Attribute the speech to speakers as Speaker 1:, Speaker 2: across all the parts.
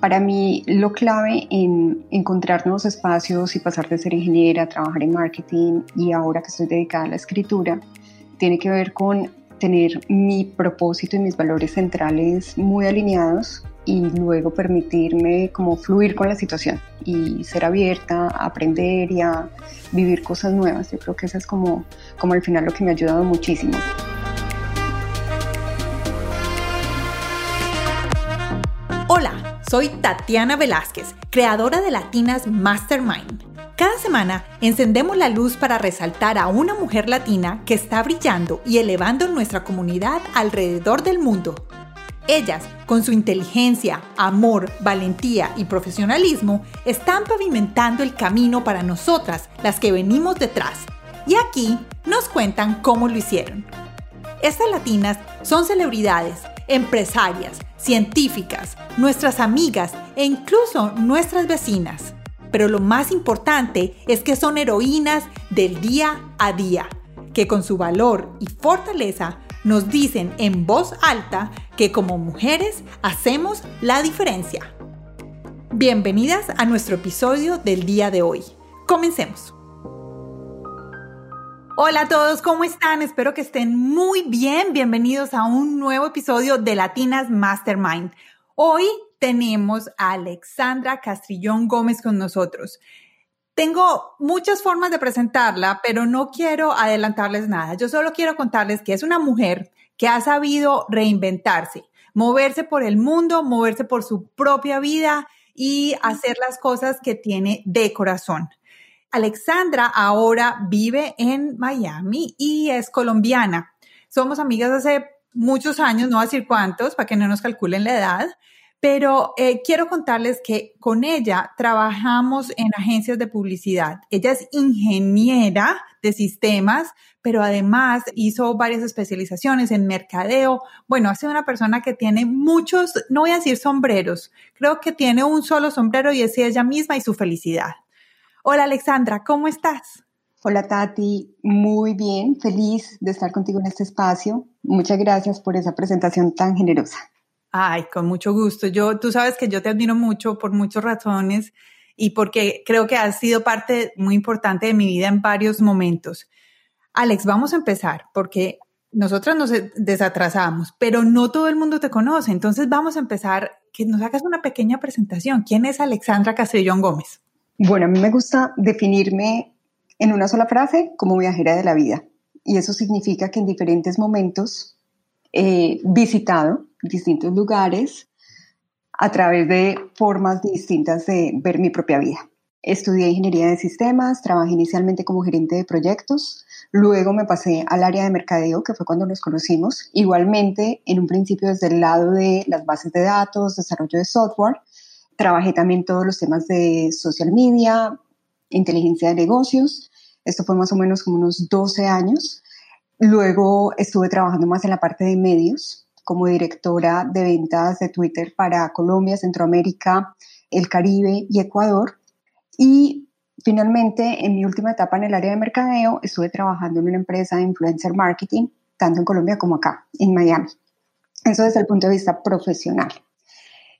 Speaker 1: Para mí lo clave en encontrar nuevos espacios y pasar de ser ingeniera a trabajar en marketing y ahora que estoy dedicada a la escritura, tiene que ver con tener mi propósito y mis valores centrales muy alineados y luego permitirme como fluir con la situación y ser abierta a aprender y a vivir cosas nuevas. Yo creo que eso es como, como al final lo que me ha ayudado muchísimo.
Speaker 2: Soy Tatiana Velázquez, creadora de Latinas Mastermind. Cada semana encendemos la luz para resaltar a una mujer latina que está brillando y elevando nuestra comunidad alrededor del mundo. Ellas, con su inteligencia, amor, valentía y profesionalismo, están pavimentando el camino para nosotras, las que venimos detrás. Y aquí nos cuentan cómo lo hicieron. Estas latinas son celebridades, empresarias, científicas, nuestras amigas e incluso nuestras vecinas. Pero lo más importante es que son heroínas del día a día, que con su valor y fortaleza nos dicen en voz alta que como mujeres hacemos la diferencia. Bienvenidas a nuestro episodio del día de hoy. Comencemos. Hola a todos, ¿cómo están? Espero que estén muy bien. Bienvenidos a un nuevo episodio de Latinas Mastermind. Hoy tenemos a Alexandra Castrillón Gómez con nosotros. Tengo muchas formas de presentarla, pero no quiero adelantarles nada. Yo solo quiero contarles que es una mujer que ha sabido reinventarse, moverse por el mundo, moverse por su propia vida y hacer las cosas que tiene de corazón. Alexandra ahora vive en Miami y es colombiana. Somos amigas hace muchos años, no voy a decir cuántos, para que no nos calculen la edad, pero eh, quiero contarles que con ella trabajamos en agencias de publicidad. Ella es ingeniera de sistemas, pero además hizo varias especializaciones en mercadeo. Bueno, ha una persona que tiene muchos, no voy a decir sombreros, creo que tiene un solo sombrero y es ella misma y su felicidad. Hola Alexandra, ¿cómo estás?
Speaker 1: Hola Tati, muy bien, feliz de estar contigo en este espacio. Muchas gracias por esa presentación tan generosa.
Speaker 2: Ay, con mucho gusto. Yo, tú sabes que yo te admiro mucho por muchas razones y porque creo que has sido parte muy importante de mi vida en varios momentos. Alex, vamos a empezar porque nosotros nos desatrasamos, pero no todo el mundo te conoce. Entonces vamos a empezar, que nos hagas una pequeña presentación. ¿Quién es Alexandra Castellón Gómez?
Speaker 1: Bueno, a mí me gusta definirme en una sola frase como viajera de la vida. Y eso significa que en diferentes momentos he visitado distintos lugares a través de formas distintas de ver mi propia vida. Estudié ingeniería de sistemas, trabajé inicialmente como gerente de proyectos, luego me pasé al área de mercadeo, que fue cuando nos conocimos, igualmente en un principio desde el lado de las bases de datos, desarrollo de software, Trabajé también todos los temas de social media, inteligencia de negocios. Esto fue más o menos como unos 12 años. Luego estuve trabajando más en la parte de medios, como directora de ventas de Twitter para Colombia, Centroamérica, el Caribe y Ecuador. Y finalmente, en mi última etapa en el área de mercadeo, estuve trabajando en una empresa de influencer marketing, tanto en Colombia como acá, en Miami. Eso desde el punto de vista profesional.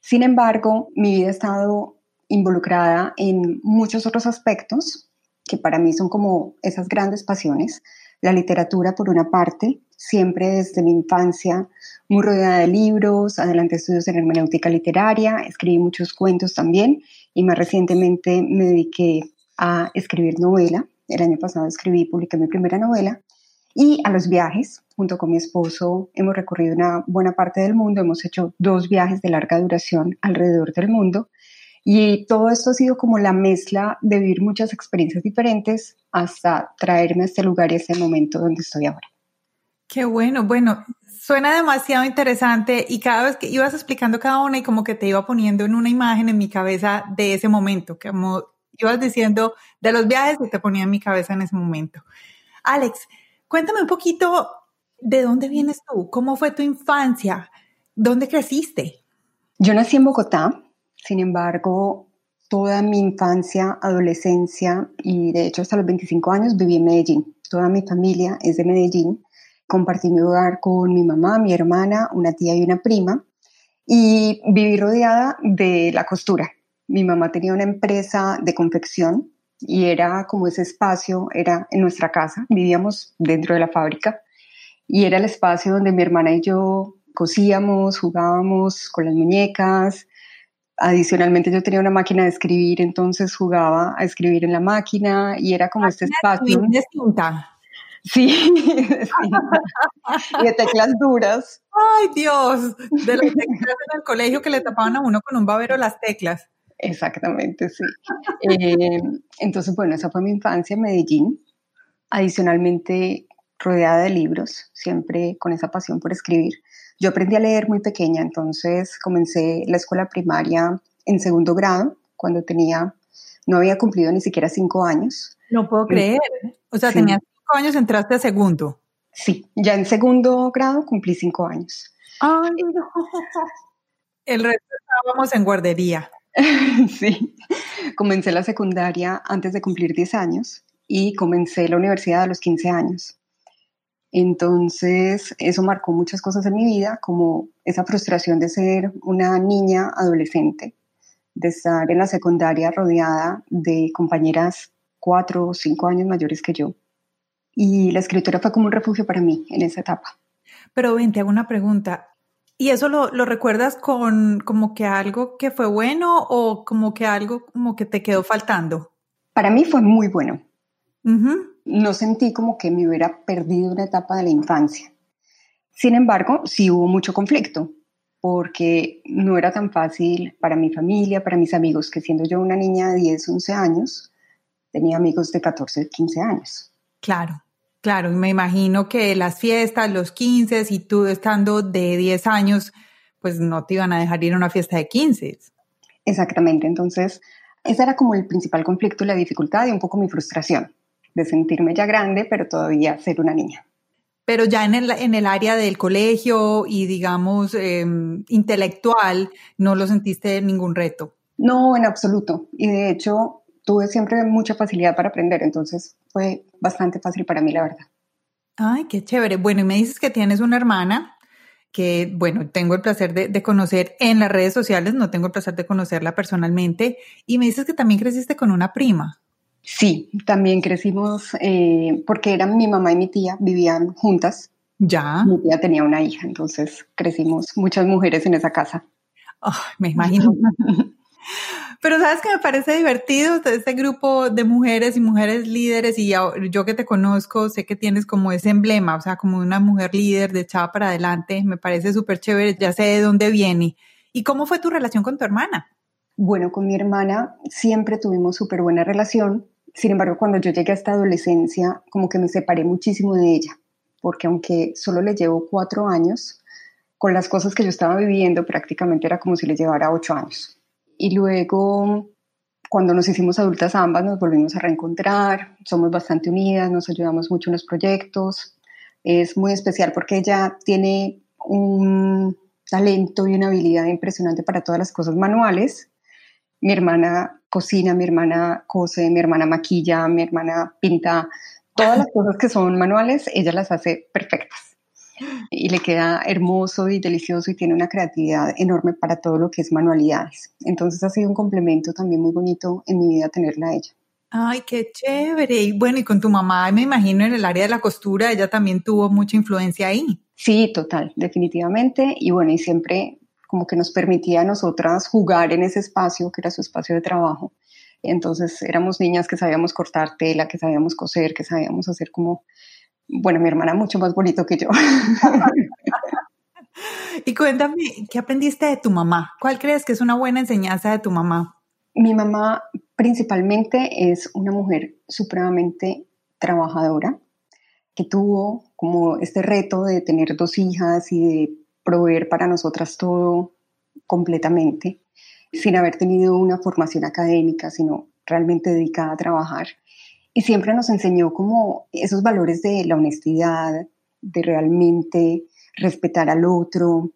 Speaker 1: Sin embargo, mi vida ha estado involucrada en muchos otros aspectos que para mí son como esas grandes pasiones. La literatura, por una parte, siempre desde mi infancia, muy rodeada de libros, adelante estudios en hermenéutica literaria, escribí muchos cuentos también y más recientemente me dediqué a escribir novela. El año pasado escribí y publiqué mi primera novela y a los viajes. Junto con mi esposo hemos recorrido una buena parte del mundo, hemos hecho dos viajes de larga duración alrededor del mundo y todo esto ha sido como la mezcla de vivir muchas experiencias diferentes hasta traerme a este lugar y a este momento donde estoy ahora.
Speaker 2: Qué bueno, bueno, suena demasiado interesante y cada vez que ibas explicando cada una y como que te iba poniendo en una imagen en mi cabeza de ese momento, como ibas diciendo de los viajes que te ponía en mi cabeza en ese momento. Alex, Cuéntame un poquito de dónde vienes tú, cómo fue tu infancia, dónde creciste.
Speaker 1: Yo nací en Bogotá, sin embargo, toda mi infancia, adolescencia y de hecho hasta los 25 años viví en Medellín. Toda mi familia es de Medellín. Compartí mi hogar con mi mamá, mi hermana, una tía y una prima. y viví rodeada de la costura. Mi mamá tenía una empresa de confección y era como ese espacio, era en nuestra casa, vivíamos dentro de la fábrica y era el espacio donde mi hermana y yo cosíamos, jugábamos con las muñecas. Adicionalmente yo tenía una máquina de escribir, entonces jugaba a escribir en la máquina y era como este espacio. Sí, sí. y de teclas duras.
Speaker 2: Ay, Dios, de las teclas en el colegio que le tapaban a uno con un babero las teclas.
Speaker 1: Exactamente, sí. Eh, entonces, bueno, esa fue mi infancia en Medellín. Adicionalmente, rodeada de libros, siempre con esa pasión por escribir. Yo aprendí a leer muy pequeña, entonces comencé la escuela primaria en segundo grado, cuando tenía, no había cumplido ni siquiera cinco años.
Speaker 2: No puedo creer. O sea, tenía cinco años, entraste a segundo.
Speaker 1: Sí, ya en segundo grado cumplí cinco años.
Speaker 2: Ay, no. El resto estábamos en guardería.
Speaker 1: sí, comencé la secundaria antes de cumplir 10 años y comencé la universidad a los 15 años. Entonces, eso marcó muchas cosas en mi vida, como esa frustración de ser una niña adolescente, de estar en la secundaria rodeada de compañeras cuatro o cinco años mayores que yo. Y la escritura fue como un refugio para mí en esa etapa.
Speaker 2: Pero ven, te hago una pregunta. ¿Y eso lo, lo, recuerdas con como que algo que fue bueno o como que algo como que te quedó faltando?
Speaker 1: Para mí fue muy bueno. No sentí como que me hubiera perdido una etapa de la infancia. Sin embargo, sí hubo mucho conflicto, porque no era tan fácil para mi familia, para mis amigos, que siendo yo una niña de 10, 11 años, tenía amigos de 14, 15 años.
Speaker 2: Claro. Claro, y me imagino que las fiestas, los 15 y tú estando de 10 años, pues no te iban a dejar ir a una fiesta de 15.
Speaker 1: Exactamente, entonces ese era como el principal conflicto la dificultad y un poco mi frustración de sentirme ya grande, pero todavía ser una niña.
Speaker 2: Pero ya en el, en el área del colegio y digamos em, intelectual, ¿no lo sentiste ningún reto?
Speaker 1: No, en absoluto. Y de hecho, tuve siempre mucha facilidad para aprender, entonces fue bastante fácil para mí, la verdad.
Speaker 2: Ay, qué chévere. Bueno, y me dices que tienes una hermana que, bueno, tengo el placer de, conocer en las redes sociales, no tengo el placer de conocerla personalmente, y me dices que también creciste con una prima.
Speaker 1: Sí, también crecimos eh, porque eran mi mamá y mi tía, vivían juntas.
Speaker 2: Ya.
Speaker 1: Mi tía tenía una hija, entonces crecimos muchas mujeres en esa casa.
Speaker 2: me imagino. Pero sabes que me parece divertido este grupo de mujeres y mujeres líderes y yo que te conozco sé que tienes como ese emblema, o sea, como una mujer líder de echada para adelante, me parece súper chévere, ya sé de dónde viene. ¿Y cómo fue tu relación con tu hermana?
Speaker 1: Bueno, con mi hermana siempre tuvimos súper buena relación, sin embargo, cuando yo llegué a esta adolescencia, como que me separé muchísimo de ella, porque aunque solo le llevo cuatro años, con las cosas que yo estaba viviendo prácticamente era como si le llevara ocho años. Y luego, cuando nos hicimos adultas ambas, nos volvimos a reencontrar, somos bastante unidas, nos ayudamos mucho en los proyectos. Es muy especial porque ella tiene un talento y una habilidad impresionante para todas las cosas manuales. Mi hermana cocina, mi hermana cose, mi hermana maquilla, mi hermana pinta, todas las cosas que son manuales, ella las hace perfectas y le queda hermoso y delicioso y tiene una creatividad enorme para todo lo que es manualidades. Entonces ha sido un complemento también muy bonito en mi vida tenerla a ella.
Speaker 2: Ay, qué chévere. Y bueno, y con tu mamá, me imagino en el área de la costura, ella también tuvo mucha influencia ahí.
Speaker 1: Sí, total, definitivamente. Y bueno, y siempre como que nos permitía a nosotras jugar en ese espacio que era su espacio de trabajo. Entonces éramos niñas que sabíamos cortar tela, que sabíamos coser, que sabíamos hacer como bueno, mi hermana mucho más bonito que yo.
Speaker 2: y cuéntame, ¿qué aprendiste de tu mamá? ¿Cuál crees que es una buena enseñanza de tu mamá?
Speaker 1: Mi mamá principalmente es una mujer supremamente trabajadora, que tuvo como este reto de tener dos hijas y de proveer para nosotras todo completamente, sin haber tenido una formación académica, sino realmente dedicada a trabajar y siempre nos enseñó como esos valores de la honestidad, de realmente respetar al otro,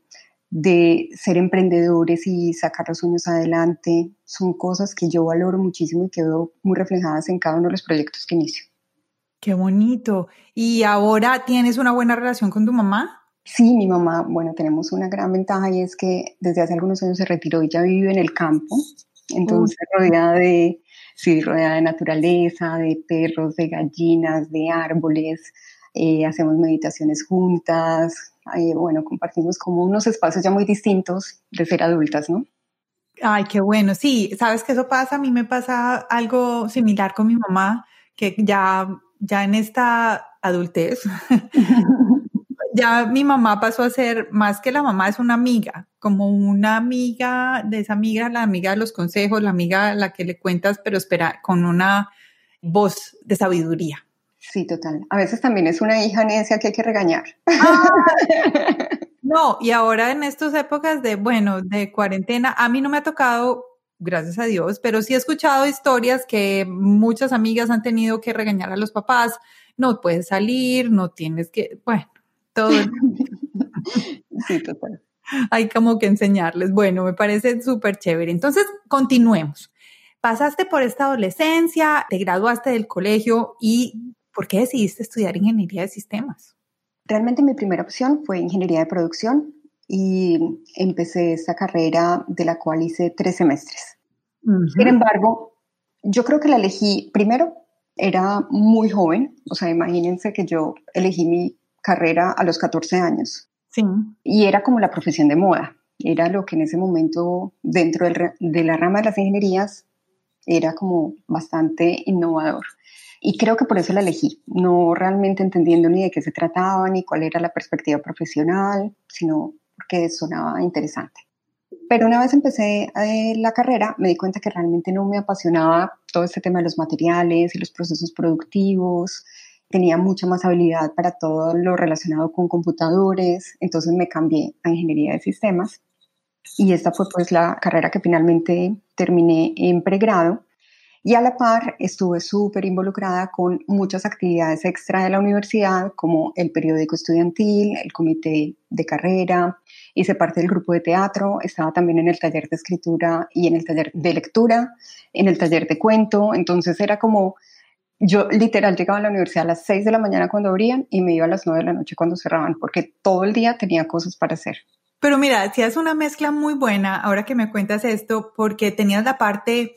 Speaker 1: de ser emprendedores y sacar los sueños adelante. Son cosas que yo valoro muchísimo y que veo muy reflejadas en cada uno de los proyectos que inicio.
Speaker 2: Qué bonito. ¿Y ahora tienes una buena relación con tu mamá?
Speaker 1: Sí, mi mamá, bueno, tenemos una gran ventaja y es que desde hace algunos años se retiró y ya vive en el campo, entonces rodeada de, sí, rodeada de naturaleza, de perros, de gallinas, de árboles, eh, hacemos meditaciones juntas, eh, bueno, compartimos como unos espacios ya muy distintos de ser adultas, ¿no?
Speaker 2: Ay, qué bueno. Sí, sabes que eso pasa. A mí me pasa algo similar con mi mamá, que ya, ya en esta adultez ya mi mamá pasó a ser más que la mamá, es una amiga, como una amiga de esa amiga, la amiga de los consejos, la amiga a la que le cuentas, pero espera, con una voz de sabiduría.
Speaker 1: Sí, total. A veces también es una hija necia que hay que regañar.
Speaker 2: Ah. no, y ahora en estas épocas de, bueno, de cuarentena, a mí no me ha tocado, gracias a Dios, pero sí he escuchado historias que muchas amigas han tenido que regañar a los papás. No puedes salir, no tienes que, bueno, todo.
Speaker 1: sí, total.
Speaker 2: Hay como que enseñarles. Bueno, me parece súper chévere. Entonces, continuemos. Pasaste por esta adolescencia, te graduaste del colegio y ¿por qué decidiste estudiar ingeniería de sistemas?
Speaker 1: Realmente mi primera opción fue ingeniería de producción y empecé esta carrera de la cual hice tres semestres. Sin embargo, yo creo que la elegí primero, era muy joven, o sea, imagínense que yo elegí mi carrera a los 14 años.
Speaker 2: Sí.
Speaker 1: Y era como la profesión de moda. Era lo que en ese momento, dentro de la rama de las ingenierías, era como bastante innovador. Y creo que por eso la elegí, no realmente entendiendo ni de qué se trataba, ni cuál era la perspectiva profesional, sino porque sonaba interesante. Pero una vez empecé eh, la carrera, me di cuenta que realmente no me apasionaba todo este tema de los materiales y los procesos productivos, tenía mucha más habilidad para todo lo relacionado con computadores, entonces me cambié a ingeniería de sistemas. Y esta fue pues la carrera que finalmente terminé en pregrado. Y a la par estuve súper involucrada con muchas actividades extra de la universidad como el periódico estudiantil, el comité de carrera, hice parte del grupo de teatro, estaba también en el taller de escritura y en el taller de lectura, en el taller de cuento, entonces era como yo literal llegaba a la universidad a las 6 de la mañana cuando abrían y me iba a las 9 de la noche cuando cerraban, porque todo el día tenía cosas para hacer.
Speaker 2: Pero mira, si es una mezcla muy buena, ahora que me cuentas esto, porque tenías la parte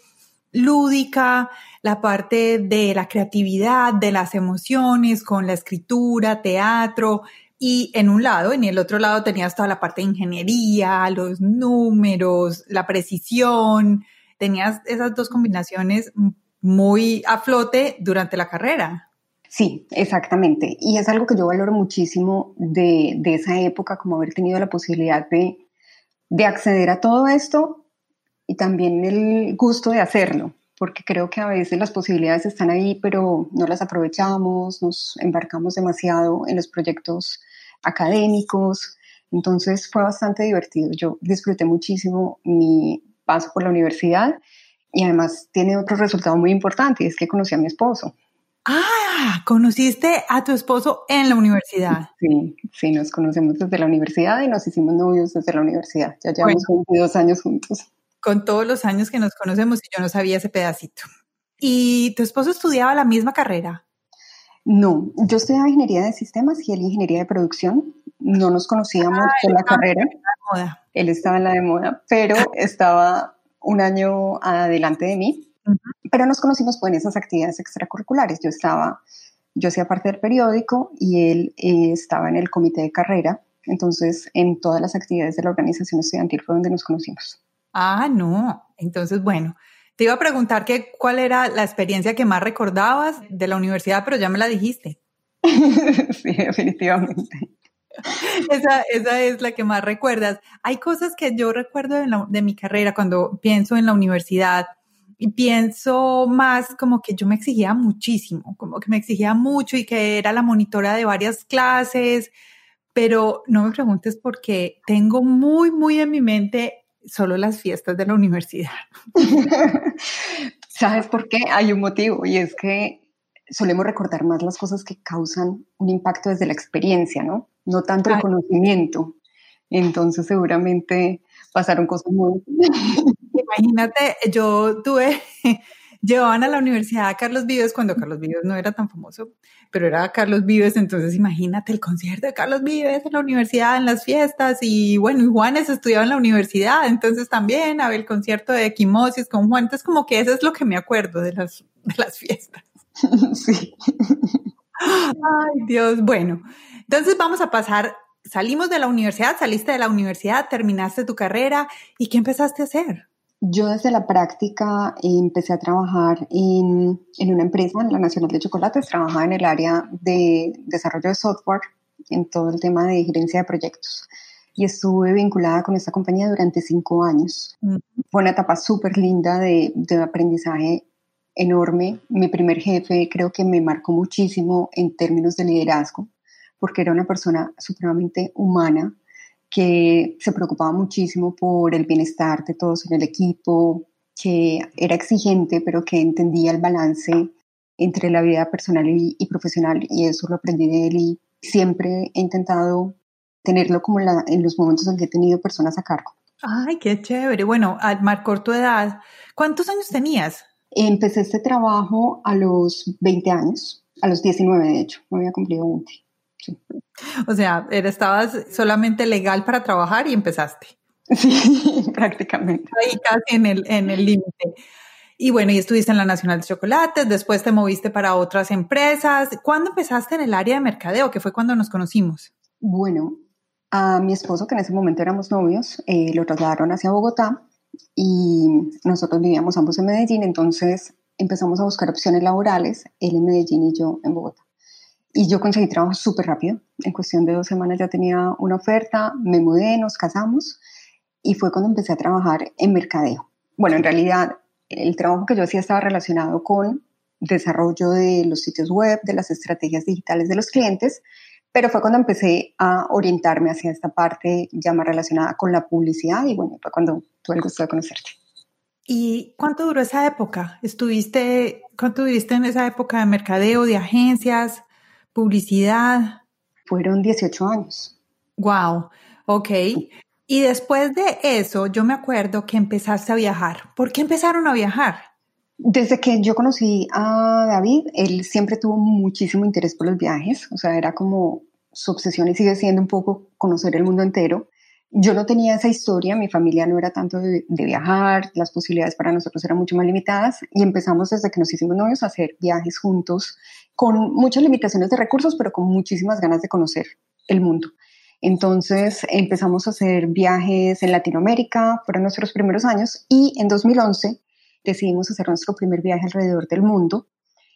Speaker 2: lúdica, la parte de la creatividad, de las emociones, con la escritura, teatro, y en un lado, en el otro lado tenías toda la parte de ingeniería, los números, la precisión, tenías esas dos combinaciones muy a flote durante la carrera.
Speaker 1: Sí, exactamente. Y es algo que yo valoro muchísimo de, esa época, como haber tenido la posibilidad de, de acceder a todo esto y también el gusto de hacerlo, porque creo que a veces las posibilidades están ahí, pero no las aprovechamos, nos embarcamos demasiado en los proyectos académicos. Entonces fue bastante divertido. Yo disfruté muchísimo mi paso por la universidad y además tiene otro resultado muy importante, y es que conocí a mi esposo.
Speaker 2: Ah, conociste a tu esposo en la universidad.
Speaker 1: Sí, sí, nos conocemos desde la universidad y nos hicimos novios desde la universidad. Ya llevamos 22 años juntos.
Speaker 2: Con todos los años que nos conocemos y yo no sabía ese pedacito. ¿Y tu esposo estudiaba la misma carrera?
Speaker 1: No, yo estudiaba ingeniería de sistemas y él ingeniería de producción. No nos conocíamos ah, la carrera. Él estaba en la de moda, pero estaba un año adelante de mí, pero nos conocimos pues, en esas actividades extracurriculares. Yo estaba, yo hacía parte del periódico y él eh, estaba en el comité de carrera, entonces en todas las actividades de la organización estudiantil fue donde nos conocimos.
Speaker 2: Ah, no, entonces bueno. Te iba a preguntar que, cuál era la experiencia que más recordabas de la universidad, pero ya me la dijiste.
Speaker 1: sí, definitivamente.
Speaker 2: esa, esa, es la que más recuerdas. Hay cosas que yo recuerdo de, de, mi carrera cuando pienso en la universidad y pienso más como que yo me exigía muchísimo, como que me exigía mucho y que era la monitora de varias clases, pero no me preguntes porque tengo muy, muy en mi mente solo las fiestas de la universidad.
Speaker 1: ¿Sabes por qué? Hay un motivo y es que solemos recordar más las cosas que causan un impacto desde la experiencia, ¿no? No tanto el conocimiento. Entonces seguramente pasaron cosas muy...
Speaker 2: Imagínate, yo tuve, llevaban a la universidad a Carlos Vives cuando Carlos Vives no era tan famoso, pero era Carlos Vives, entonces imagínate el concierto de Carlos Vives en la universidad, en las fiestas, y bueno, y Juanes estudiaba en la universidad, entonces también había el concierto de Equimosis con Juan, entonces como que eso es lo que me acuerdo de las, de las fiestas. Sí. Ay, Dios, bueno, entonces vamos a pasar salimos de la universidad, saliste de la universidad, terminaste tu carrera y ¿qué empezaste a hacer?
Speaker 1: Yo desde la práctica empecé a trabajar en, en, una empresa, en la Nacional de Chocolates, trabajaba en el área de desarrollo de software, en todo el tema de gerencia de proyectos. Y estuve vinculada con esta compañía durante cinco años. Fue una etapa súper linda de, de aprendizaje enorme. Mi primer jefe creo que me marcó muchísimo en términos de liderazgo, porque era una persona supremamente humana, que se preocupaba muchísimo por el bienestar de todos en el equipo, que era exigente, pero que entendía el balance entre la vida personal y, profesional, y eso lo aprendí de él y siempre he intentado tenerlo como en los momentos en que he tenido personas a cargo.
Speaker 2: Ay, qué chévere. Bueno, marcó tu edad, ¿cuántos años tenías?
Speaker 1: Empecé este trabajo a los 20 años, a los 19 de hecho, no había cumplido 20.
Speaker 2: O sea, estabas solamente legal para trabajar y empezaste.
Speaker 1: Sí, prácticamente.
Speaker 2: Ahí casi en el en el límite. Y bueno, y estuviste en la Nacional de Chocolates, después te moviste para otras empresas. ¿Cuándo empezaste en el área de mercadeo? Que fue cuando nos conocimos.
Speaker 1: Bueno, a mi esposo, que en ese momento éramos novios, eh, lo trasladaron hacia Bogotá y nosotros vivíamos ambos en Medellín, entonces empezamos a buscar opciones laborales, él en Medellín y yo en Bogotá. Y yo conseguí trabajo súper rápido. En cuestión de dos semanas ya tenía una oferta, me mudé, nos casamos y fue cuando empecé a trabajar en mercadeo. Bueno, en realidad el trabajo que yo hacía estaba relacionado con desarrollo de los sitios web, de las estrategias digitales de los clientes, pero fue cuando empecé a orientarme hacia esta parte ya más relacionada con la publicidad y bueno, fue cuando tuve el gusto de conocerte.
Speaker 2: ¿Y cuánto duró esa época? ¿Estuviste, cuánto viviste en esa época de mercadeo, de agencias? publicidad.
Speaker 1: Fueron 18 años.
Speaker 2: Wow, ok. Y después de eso, yo me acuerdo que empezaste a viajar. ¿Por qué empezaron a viajar?
Speaker 1: Desde que yo conocí a David, él siempre tuvo muchísimo interés por los viajes, o sea, era como su obsesión y sigue siendo un poco conocer el mundo entero. Yo no tenía esa historia, mi familia no era tanto de, viajar, las posibilidades para nosotros eran mucho más limitadas y empezamos desde que nos hicimos novios a hacer viajes juntos con muchas limitaciones de recursos, pero con muchísimas ganas de conocer el mundo. Entonces empezamos a hacer viajes en Latinoamérica, fueron nuestros primeros años, y en 2011 decidimos hacer nuestro primer viaje alrededor del mundo.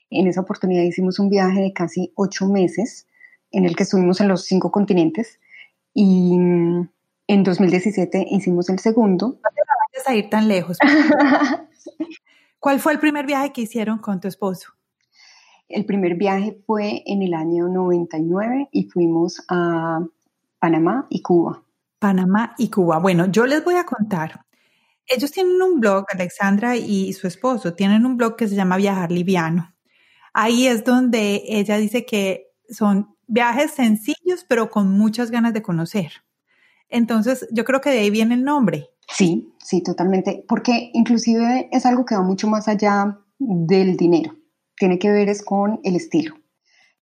Speaker 1: En esa oportunidad hicimos un viaje de casi ocho meses, en el que estuvimos en los cinco continentes, y en 2017 hicimos el segundo. No
Speaker 2: te vayas a ir tan lejos. ¿Cuál fue el primer viaje que hicieron con tu esposo?
Speaker 1: El primer viaje fue en el año 99 y fuimos a Panamá y Cuba.
Speaker 2: Panamá y Cuba. Bueno, yo les voy a contar. Ellos tienen un blog, Alexandra y su esposo, tienen un blog que se llama Viajar Liviano. Ahí es donde ella dice que son viajes sencillos, pero con muchas ganas de conocer. Entonces, yo creo que de ahí viene el nombre.
Speaker 1: Sí, sí, totalmente, porque inclusive es algo que va mucho más allá del dinero tiene que ver es con el estilo.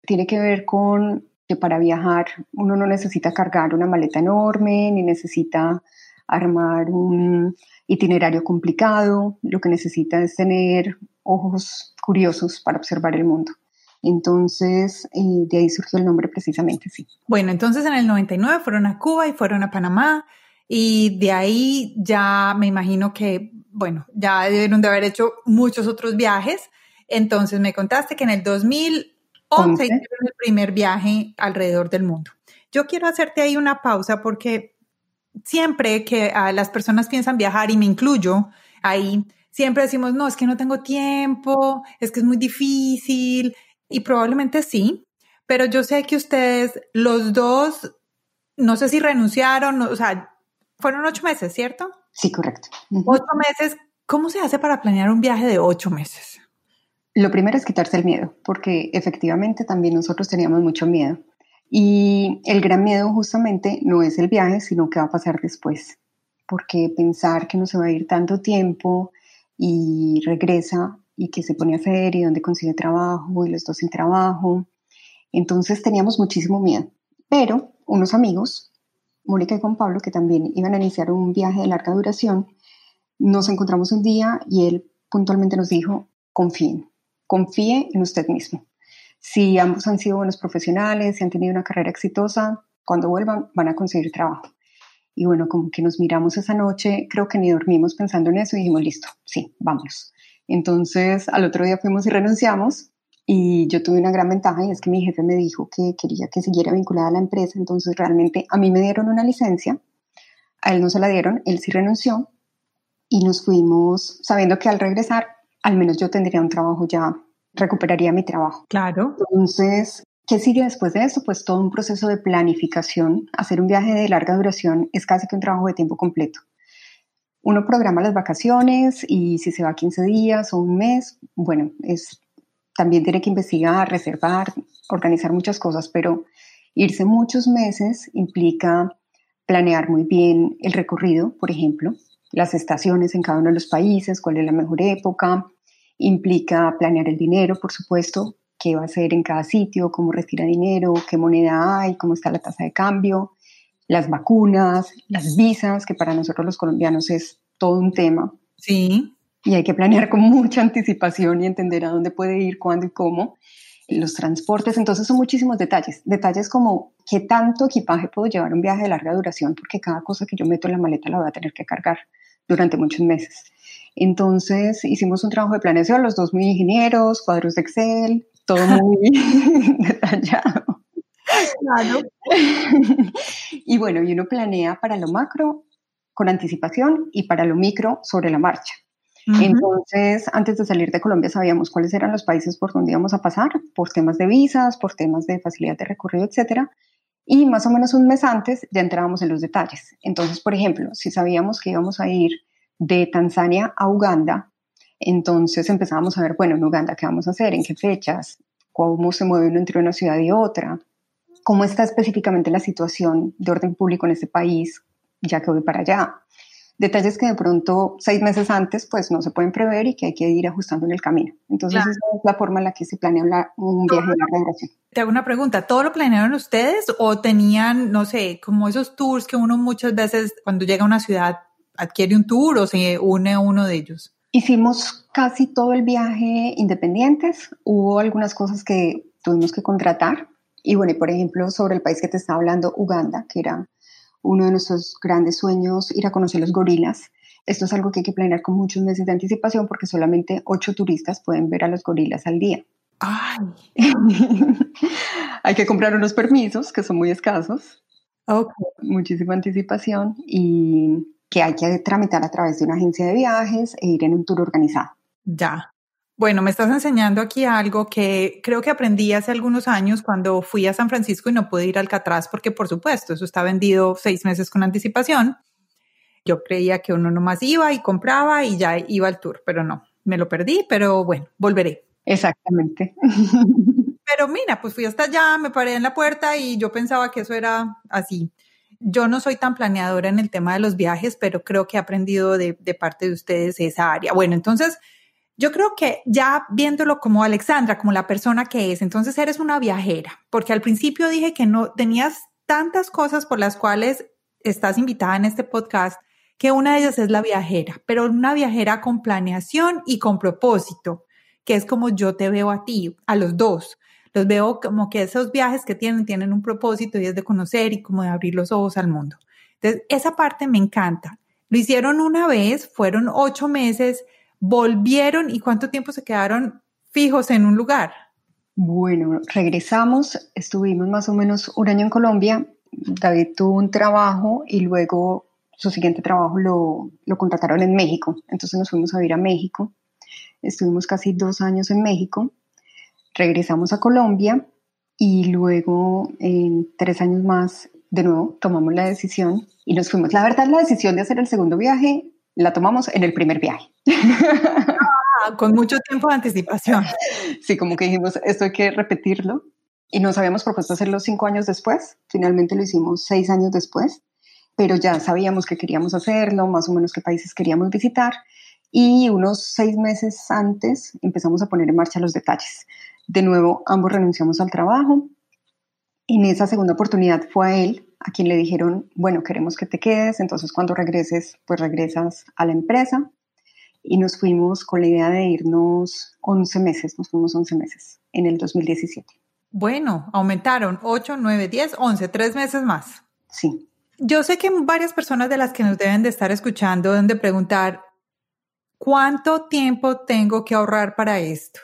Speaker 1: Tiene que ver con que para viajar uno no necesita cargar una maleta enorme, ni necesita armar un itinerario complicado, lo que necesita es tener ojos curiosos para observar el mundo. Entonces, eh, de ahí surgió el nombre precisamente, sí.
Speaker 2: Bueno, entonces en el 99 fueron a Cuba y fueron a Panamá y de ahí ya me imagino que, bueno, ya debieron de haber hecho muchos otros viajes entonces me contaste que en el 2011 hicieron el primer viaje alrededor del mundo. Yo quiero hacerte ahí una pausa porque siempre que las personas piensan viajar y me incluyo ahí, siempre decimos, no, es que no tengo tiempo, es que es muy difícil y probablemente sí, pero yo sé que ustedes, los dos, no sé si renunciaron, o sea, fueron ocho meses, ¿cierto?
Speaker 1: Sí, correcto.
Speaker 2: Ocho meses. ¿Cómo se hace para planear un viaje de ocho meses?
Speaker 1: Lo primero es quitarse el miedo, porque efectivamente también nosotros teníamos mucho miedo. Y el gran miedo justamente no es el viaje, sino qué va a pasar después. Porque pensar que no se va a ir tanto tiempo y regresa y qué se pone a hacer y dónde consigue trabajo y los dos sin trabajo. Entonces teníamos muchísimo miedo. Pero unos amigos, Mónica y Juan Pablo, que también iban a iniciar un viaje de larga duración, nos encontramos un día y él puntualmente nos dijo, confíen, confíe en usted mismo. Si ambos han sido buenos profesionales, si han tenido una carrera exitosa, cuando vuelvan van a conseguir trabajo. Y bueno, como que nos miramos esa noche, creo que ni dormimos pensando en eso y dijimos, listo, sí, vamos. Entonces al otro día fuimos y renunciamos y yo tuve una gran ventaja y es que mi jefe me dijo que quería que siguiera vinculada a la empresa, entonces realmente a mí me dieron una licencia, a él no se la dieron, él sí renunció y nos fuimos sabiendo que al regresar al menos yo tendría un trabajo ya, recuperaría mi trabajo.
Speaker 2: Claro.
Speaker 1: Entonces, ¿qué sigue después de eso? Pues todo un proceso de planificación. Hacer un viaje de larga duración es casi que un trabajo de tiempo completo. Uno programa las vacaciones y si se va 15 días o un mes, bueno, es también tiene que investigar, reservar, organizar muchas cosas, pero irse muchos meses implica planear muy bien el recorrido, por ejemplo, las estaciones en cada uno de los países, cuál es la mejor época, Implica planear el dinero, por supuesto, qué va a hacer en cada sitio, cómo retira dinero, qué moneda hay, cómo está la tasa de cambio, las vacunas, las visas, que para nosotros los colombianos es todo un tema.
Speaker 2: Sí.
Speaker 1: Y hay que planear con mucha anticipación y entender a dónde puede ir, cuándo y cómo. Los transportes, entonces son muchísimos detalles. Detalles como qué tanto equipaje puedo llevar un viaje de larga duración, porque cada cosa que yo meto en la maleta la voy a tener que cargar durante muchos meses. Entonces hicimos un trabajo de planeación, los dos muy ingenieros, cuadros de Excel, todo muy detallado. Claro. y bueno, y uno planea para lo macro con anticipación y para lo micro sobre la marcha. Entonces, antes de salir de Colombia sabíamos cuáles eran los países por donde íbamos a pasar, por temas de visas, por temas de facilidad de recorrido, etcétera. Y más o menos un mes antes ya entrábamos en los detalles. Entonces, por ejemplo, si sabíamos que íbamos a ir de Tanzania a Uganda. Entonces empezamos a ver, bueno, en Uganda, ¿qué vamos a hacer? ¿En qué fechas? ¿Cómo se mueve uno entre una ciudad y otra? ¿Cómo está específicamente la situación de orden público en ese país, ya que voy para allá? Detalles que de pronto seis meses antes pues no se pueden prever y que hay que ir ajustando en el camino. Entonces esa es la forma en la que se planea un viaje de larga duración.
Speaker 2: Te hago una pregunta, ¿todo lo planearon ustedes o tenían, no sé, como esos tours que uno muchas veces cuando llega a una ciudad adquiere un tour o se une a uno de ellos?
Speaker 1: Hicimos casi todo el viaje independientes. Hubo algunas cosas que tuvimos que contratar. Y bueno, por ejemplo, sobre el país que te estaba hablando, Uganda, que era uno de nuestros grandes sueños, ir a conocer los gorilas. Esto es algo que hay que planear con muchos meses de anticipación porque solamente ocho turistas pueden ver a los gorilas al día.
Speaker 2: ¡Ay!
Speaker 1: hay que comprar unos permisos que son muy escasos.
Speaker 2: Okay.
Speaker 1: Muchísima anticipación y que hay que tramitar a través de una agencia de viajes e ir en un tour organizado.
Speaker 2: Ya. Bueno, me estás enseñando aquí algo que creo que aprendí hace algunos años cuando fui a San Francisco y no pude ir al Alcatraz porque, por supuesto, eso está vendido seis meses con anticipación. Yo creía que uno nomás iba y compraba y ya iba al tour, pero no, me lo perdí, pero bueno, volveré.
Speaker 1: Exactamente.
Speaker 2: Pero mira, pues fui hasta allá, me paré en la puerta y yo pensaba que eso era así. Yo no soy tan planeadora en el tema de los viajes, pero creo que he aprendido de, parte de ustedes esa área. Bueno, entonces yo creo que ya viéndolo como Alexandra, como la persona que es, entonces eres una viajera, porque al principio dije que no tenías tantas cosas por las cuales estás invitada en este podcast, que una de ellas es la viajera, pero una viajera con planeación y con propósito, que es como yo te veo a ti, a los dos los veo como que esos viajes que tienen tienen un propósito y es de conocer y como de abrir los ojos al mundo. Entonces, esa parte me encanta. Lo hicieron una vez, fueron ocho meses, volvieron y cuánto tiempo se quedaron fijos en un lugar.
Speaker 1: Bueno, regresamos, estuvimos más o menos un año en Colombia. David tuvo un trabajo y luego su siguiente trabajo lo, lo contrataron en México. Entonces nos fuimos a ir a México. Estuvimos casi dos años en México regresamos a Colombia y luego en tres años más de nuevo tomamos la decisión y nos fuimos. La verdad, la decisión de hacer el segundo viaje la tomamos en el primer viaje.
Speaker 2: Ah, con mucho tiempo de anticipación.
Speaker 1: Sí, como que dijimos, esto hay que repetirlo. Y nos habíamos propuesto hacerlo cinco años después. Finalmente lo hicimos seis años después, pero ya sabíamos que queríamos hacerlo, más o menos qué países queríamos visitar y unos seis meses antes empezamos a poner en marcha los detalles. De nuevo, ambos renunciamos al trabajo. En esa segunda oportunidad fue a él a quien le dijeron, bueno, queremos que te quedes, entonces cuando regreses, pues regresas a la empresa. Y nos fuimos con la idea de irnos 11 meses, nos fuimos 11 meses en el 2017.
Speaker 2: Bueno, aumentaron 8, 9, 10, 11, tres meses más.
Speaker 1: Sí.
Speaker 2: Yo sé que varias personas de las que nos deben de estar escuchando deben de preguntar, ¿cuánto tiempo tengo que ahorrar para esto?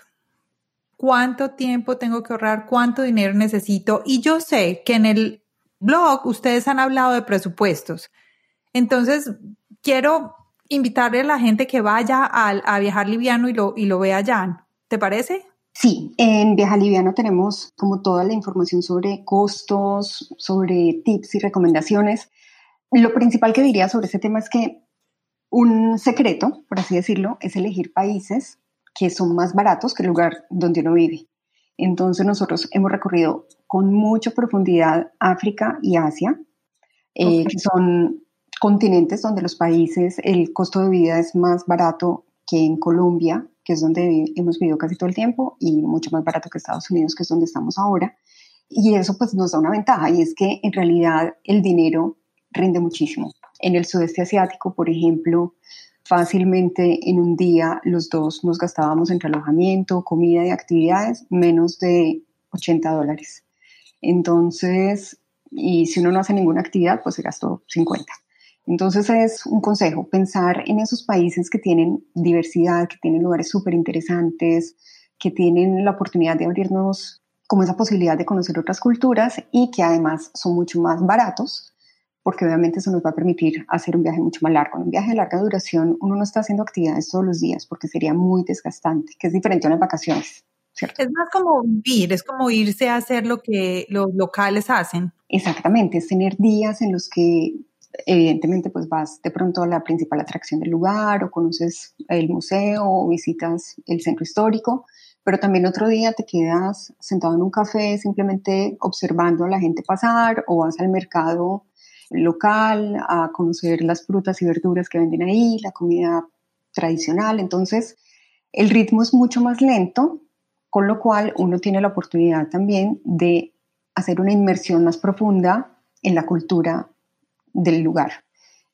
Speaker 2: ¿Cuánto tiempo tengo que ahorrar? ¿Cuánto dinero necesito? Y yo sé que en el blog ustedes han hablado de presupuestos. Entonces, quiero invitarle a la gente que vaya a, viajar liviano y lo, y lo vea allá. ¿Te parece?
Speaker 1: Sí, en Viaja Liviano tenemos como toda la información sobre costos, sobre tips y recomendaciones. Lo principal que diría sobre ese tema es que un secreto, por así decirlo, es elegir países que son más baratos que el lugar donde uno vive. Entonces nosotros hemos recorrido con mucha profundidad África y Asia, eh, que son continentes donde los países, el costo de vida es más barato que en Colombia, que es donde hemos vivido casi todo el tiempo, y mucho más barato que Estados Unidos, que es donde estamos ahora. Y eso pues nos da una ventaja, y es que en realidad el dinero rinde muchísimo. En el sudeste asiático, por ejemplo, fácilmente en un día los dos nos gastábamos entre alojamiento, comida y actividades menos de 80 dólares. Entonces, y si uno no hace ninguna actividad, pues se gastó 50. Entonces es un consejo, pensar en esos países que tienen diversidad, que tienen lugares súper interesantes, que tienen la oportunidad de abrirnos como esa posibilidad de conocer otras culturas y que además son mucho más baratos, porque obviamente eso nos va a permitir hacer un viaje mucho más largo. En un viaje de larga duración uno no está haciendo actividades todos los días porque sería muy desgastante, que es diferente a las vacaciones. ¿Cierto?
Speaker 2: Es más como vivir, es como irse a hacer lo que los locales hacen.
Speaker 1: Exactamente, es tener días en los que evidentemente pues vas de pronto a la principal atracción del lugar o conoces el museo o visitas el centro histórico, pero también otro día te quedas sentado en un café simplemente observando a la gente pasar o vas al mercado local a conocer las frutas y verduras que venden ahí, la comida tradicional. Entonces, el ritmo es mucho más lento, con lo cual uno tiene la oportunidad también de hacer una inmersión más profunda en la cultura del lugar.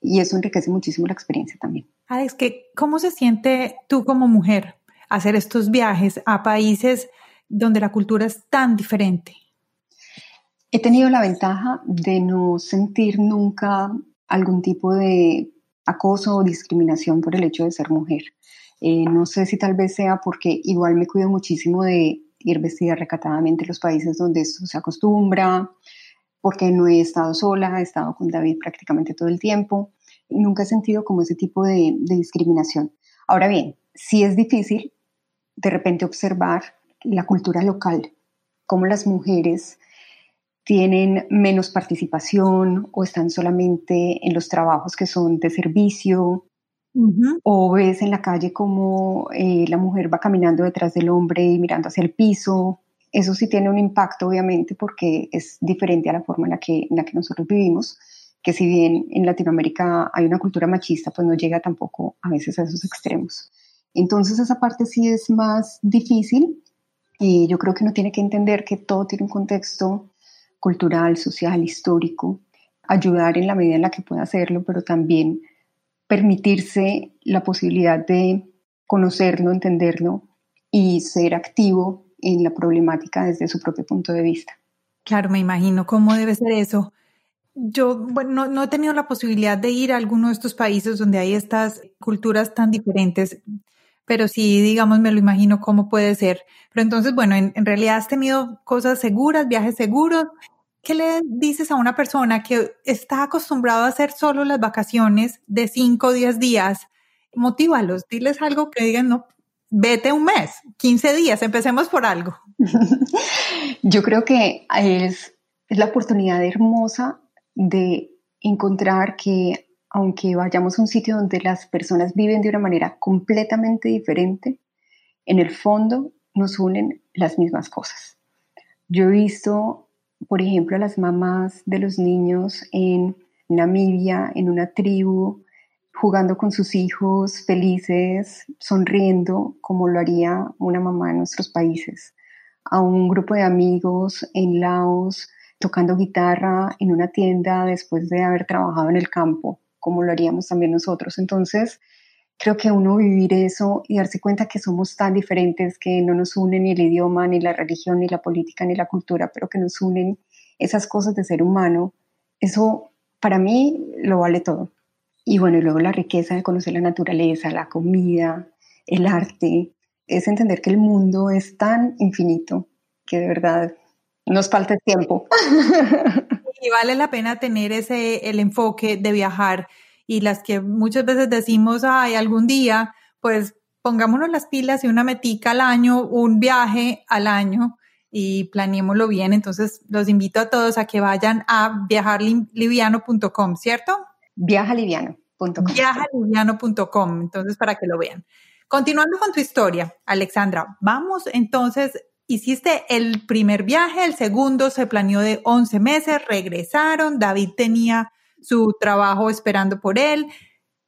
Speaker 1: Y eso enriquece muchísimo la experiencia también.
Speaker 2: Alex, ¿cómo se siente tú como mujer hacer estos viajes a países donde la cultura es tan diferente?
Speaker 1: He tenido la ventaja de no sentir nunca algún tipo de acoso o discriminación por el hecho de ser mujer. Eh, no sé si tal vez sea porque igual me cuido muchísimo de ir vestida recatadamente en los países donde esto se acostumbra, porque no he estado sola, he estado con David prácticamente todo el tiempo nunca he sentido como ese tipo de, de discriminación. Ahora bien, sí es difícil de repente observar la cultura local, cómo las mujeres tienen menos participación o están solamente en los trabajos que son de servicio, o ves en la calle como eh, la mujer va caminando detrás del hombre y mirando hacia el piso. Eso sí tiene un impacto, obviamente, porque es diferente a la forma en la que, en la que nosotros vivimos, que si bien en Latinoamérica hay una cultura machista, pues no llega tampoco a veces a esos extremos. Entonces esa parte sí es más difícil y yo creo que uno tiene que entender que todo tiene un contexto cultural, social, histórico, ayudar en la medida en la que pueda hacerlo, pero también permitirse la posibilidad de conocerlo, entenderlo y ser activo en la problemática desde su propio punto de vista.
Speaker 2: Claro, me imagino cómo debe ser eso. Yo bueno, no, he tenido la posibilidad de ir a alguno de estos países donde hay estas culturas tan diferentes, pero sí, digamos, me lo imagino cómo puede ser. Pero entonces, bueno, en, en realidad has tenido cosas seguras, viajes seguros. ¿Qué le dices a una persona que está acostumbrado a hacer solo las vacaciones de 5 o 10 días? Motívalos, diles algo que digan, no, vete un mes, 15 días, empecemos por algo.
Speaker 1: Yo creo que es, es la oportunidad hermosa de encontrar que aunque vayamos a un sitio donde las personas viven de una manera completamente diferente, en el fondo nos unen las mismas cosas. Yo he visto, por ejemplo, a las mamás de los niños en Namibia, en una tribu, jugando con sus hijos, felices, sonriendo, como lo haría una mamá en nuestros países, a un grupo de amigos en Laos, tocando guitarra en una tienda después de haber trabajado en el campo, como lo haríamos también nosotros. Entonces, creo que uno vivir eso y darse cuenta que somos tan diferentes, que no nos unen ni el idioma, ni la religión, ni la política, ni la cultura, pero que nos unen esas cosas de ser humano, eso para mí lo vale todo. Y bueno, y luego la riqueza de conocer la naturaleza, la comida, el arte, es entender que el mundo es tan infinito que de verdad nos falta tiempo.
Speaker 2: Y vale la pena tener ese, el enfoque de viajar y las que muchas veces decimos, ay, algún día, pues pongámonos las pilas y una metica al año, un viaje al año y planeémoslo bien. Entonces, los invito a todos a que vayan a viajarliviano.com, ¿cierto?
Speaker 1: Viajaliviano.com.
Speaker 2: Viajaliviano.com, entonces para que lo vean. Continuando con tu historia, Alexandra, vamos entonces, hiciste el primer viaje, el segundo se planeó de 11 meses, regresaron, David tenía su trabajo esperando por él,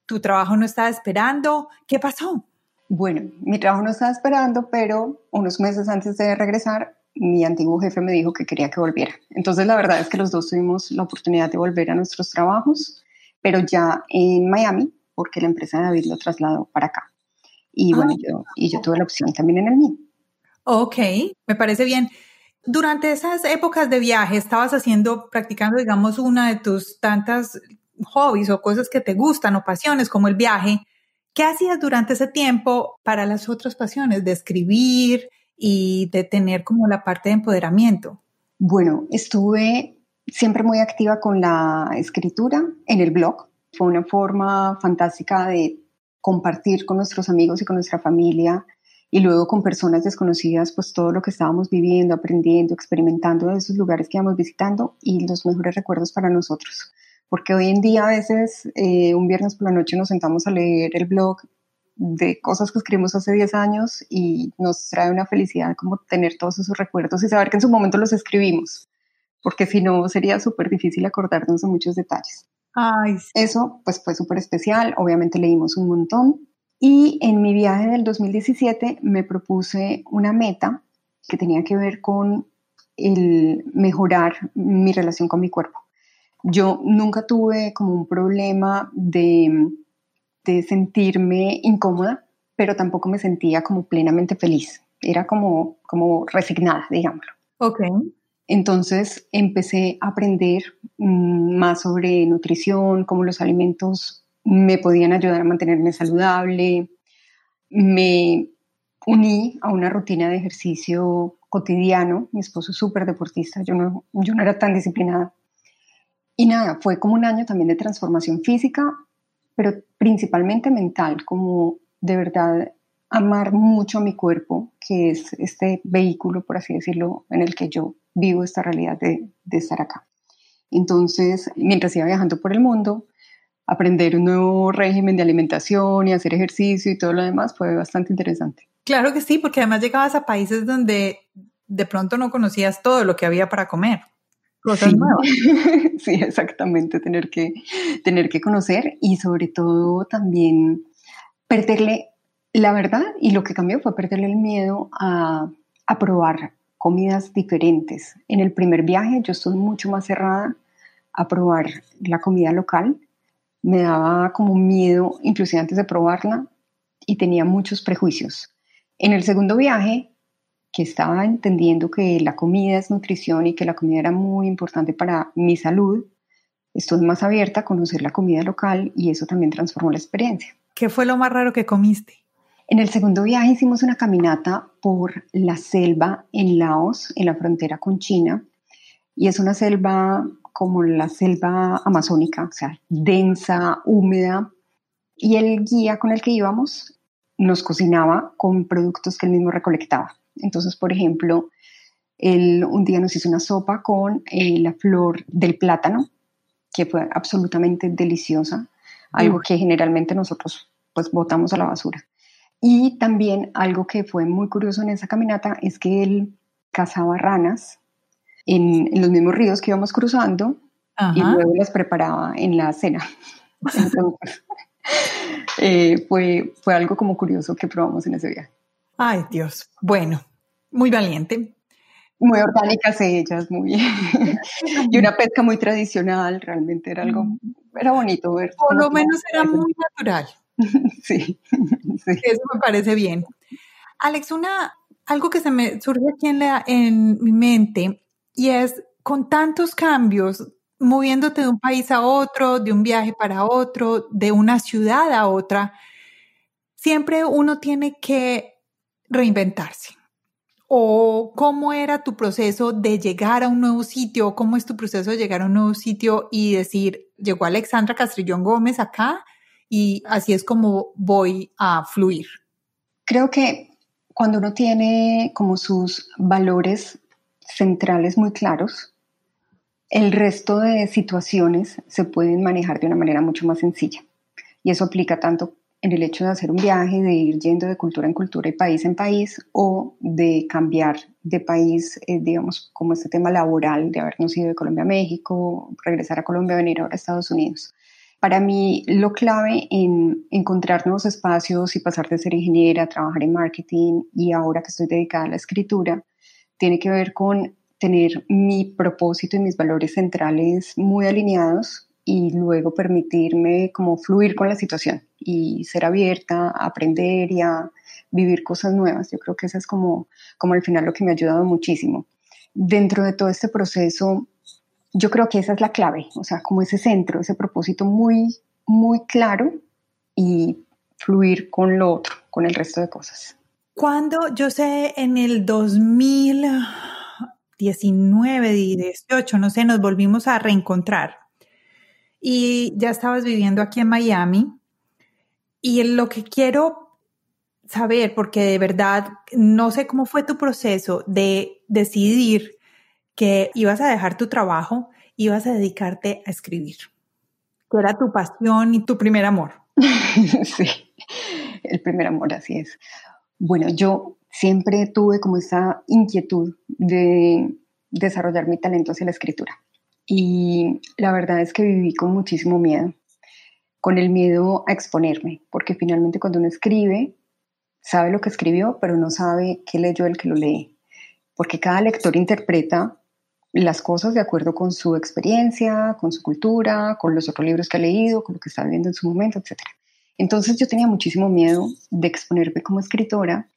Speaker 2: tu trabajo no estaba esperando, ¿qué pasó?
Speaker 1: Bueno, mi trabajo no estaba esperando, pero unos meses antes de regresar, mi antiguo jefe me dijo que quería que volviera. Entonces, la verdad es que los dos tuvimos la oportunidad de volver a nuestros trabajos pero ya en Miami, porque la empresa de David lo trasladó para acá. Y bueno, ah. yo, y yo tuve la opción también en el mío.
Speaker 2: Ok, me parece bien. Durante esas épocas de viaje, estabas haciendo, practicando, digamos, una de tus tantas hobbies o cosas que te gustan o pasiones como el viaje. ¿Qué hacías durante ese tiempo para las otras pasiones de escribir y de tener como la parte de empoderamiento?
Speaker 1: Bueno, estuve siempre muy activa con la escritura en el blog. Fue una forma fantástica de compartir con nuestros amigos y con nuestra familia y luego con personas desconocidas, pues todo lo que estábamos viviendo, aprendiendo, experimentando de esos lugares que íbamos visitando y los mejores recuerdos para nosotros. Porque hoy en día a veces eh, un viernes por la noche nos sentamos a leer el blog de cosas que escribimos hace 10 años y nos trae una felicidad como tener todos esos recuerdos y saber que en su momento los escribimos porque si no sería súper difícil acordarnos de muchos detalles.
Speaker 2: Ay,
Speaker 1: Eso pues fue súper especial, obviamente leímos un montón y en mi viaje del 2017 me propuse una meta que tenía que ver con el mejorar mi relación con mi cuerpo. Yo nunca tuve como un problema de, de sentirme incómoda, pero tampoco me sentía como plenamente feliz. Era como, como resignada, digámoslo.
Speaker 2: Ok.
Speaker 1: Entonces empecé a aprender mm, más sobre nutrición, cómo los alimentos me podían ayudar a mantenerme saludable. Me uní a una rutina de ejercicio cotidiano. Mi esposo es súper deportista, yo no, yo no era tan disciplinada. Y nada, fue como un año también de transformación física, pero principalmente mental, como de verdad amar mucho a mi cuerpo, que es este vehículo, por así decirlo, en el que yo vivo esta realidad de, estar acá. Entonces, mientras iba viajando por el mundo, aprender un nuevo régimen de alimentación y hacer ejercicio y todo lo demás fue bastante interesante.
Speaker 2: Claro que sí, porque además llegabas a países donde de pronto no conocías todo lo que había para comer. Cosas
Speaker 1: sí.
Speaker 2: nuevas.
Speaker 1: sí, exactamente, tener que, tener que conocer y sobre todo también perderle la verdad y lo que cambió fue perderle el miedo a, a probar comidas diferentes. En el primer viaje yo estuve mucho más cerrada a probar la comida local. Me daba como miedo, inclusive antes de probarla, y tenía muchos prejuicios. En el segundo viaje, que estaba entendiendo que la comida es nutrición y que la comida era muy importante para mi salud, estuve más abierta a conocer la comida local y eso también transformó la experiencia.
Speaker 2: ¿Qué fue lo más raro que comiste?
Speaker 1: En el segundo viaje hicimos una caminata por la selva en Laos, en la frontera con China, y es una selva como la selva amazónica, o sea, densa, húmeda, y el guía con el que íbamos nos cocinaba con productos que él mismo recolectaba. Entonces, por ejemplo, él un día nos hizo una sopa con eh, la flor del plátano, que fue absolutamente deliciosa, algo que generalmente nosotros pues botamos a la basura. Y también algo que fue muy curioso en esa caminata es que él cazaba ranas en, los mismos ríos que íbamos cruzando y luego las preparaba en la cena. Eh, fue, fue algo como curioso que probamos en ese viaje.
Speaker 2: Ay, Dios. Bueno, muy valiente.
Speaker 1: Muy orgánicas ellas, muy... y una pesca muy tradicional, realmente era algo, era bonito ver.
Speaker 2: Por lo menos era muy natural.
Speaker 1: sí,
Speaker 2: sí. Eso me parece bien. Alex, una, algo que se me surge aquí en, la, en mi mente y es con tantos cambios, moviéndote de un país a otro, de un viaje para otro, de una ciudad a otra, siempre uno tiene que reinventarse o cómo era tu proceso de llegar a un nuevo sitio, cómo es tu proceso de llegar a un nuevo sitio y decir, llegó Alexandra Castrillón Gómez acá y así es como voy a fluir.
Speaker 1: Creo que cuando uno tiene como sus valores centrales muy claros, el resto de situaciones se pueden manejar de una manera mucho más sencilla. Y eso aplica tanto en el hecho de hacer un viaje, de ir yendo de cultura en cultura y país en país, o de cambiar de país, eh, digamos, como este tema laboral, de habernos ido de Colombia a México, regresar a Colombia, venir ahora a Estados Unidos. Para mí, lo clave en encontrar nuevos espacios y pasar de ser ingeniera a trabajar en marketing y ahora que estoy dedicada a la escritura, tiene que ver con tener mi propósito y mis valores centrales muy alineados y luego permitirme como fluir con la situación y ser abierta a aprender y a vivir cosas nuevas. Yo creo que eso es como, como al final lo que me ha ayudado muchísimo. Dentro de todo este proceso, yo creo que esa es la clave, o sea, como ese centro, ese propósito muy, muy claro y fluir con lo otro, con el resto de cosas.
Speaker 2: Cuando yo sé en el 2019, 18, no sé, nos volvimos a reencontrar y ya estabas viviendo aquí en Miami. Y lo que quiero saber, porque de verdad no sé cómo fue tu proceso de decidir que ibas a dejar tu trabajo, ibas a dedicarte a escribir, que era tu pasión y tu primer amor.
Speaker 1: sí, el primer amor, así es. Bueno, yo siempre tuve como esa inquietud de desarrollar mi talento hacia la escritura. Y la verdad es que viví con muchísimo miedo, con el miedo a exponerme, porque finalmente cuando uno escribe, sabe lo que escribió, pero no sabe qué leyó el que lo lee, porque cada lector interpreta las cosas de acuerdo con su experiencia, con su cultura, con los otros libros que ha leído, con lo que está viviendo en su momento, etc. Entonces yo tenía muchísimo miedo de exponerme como escritora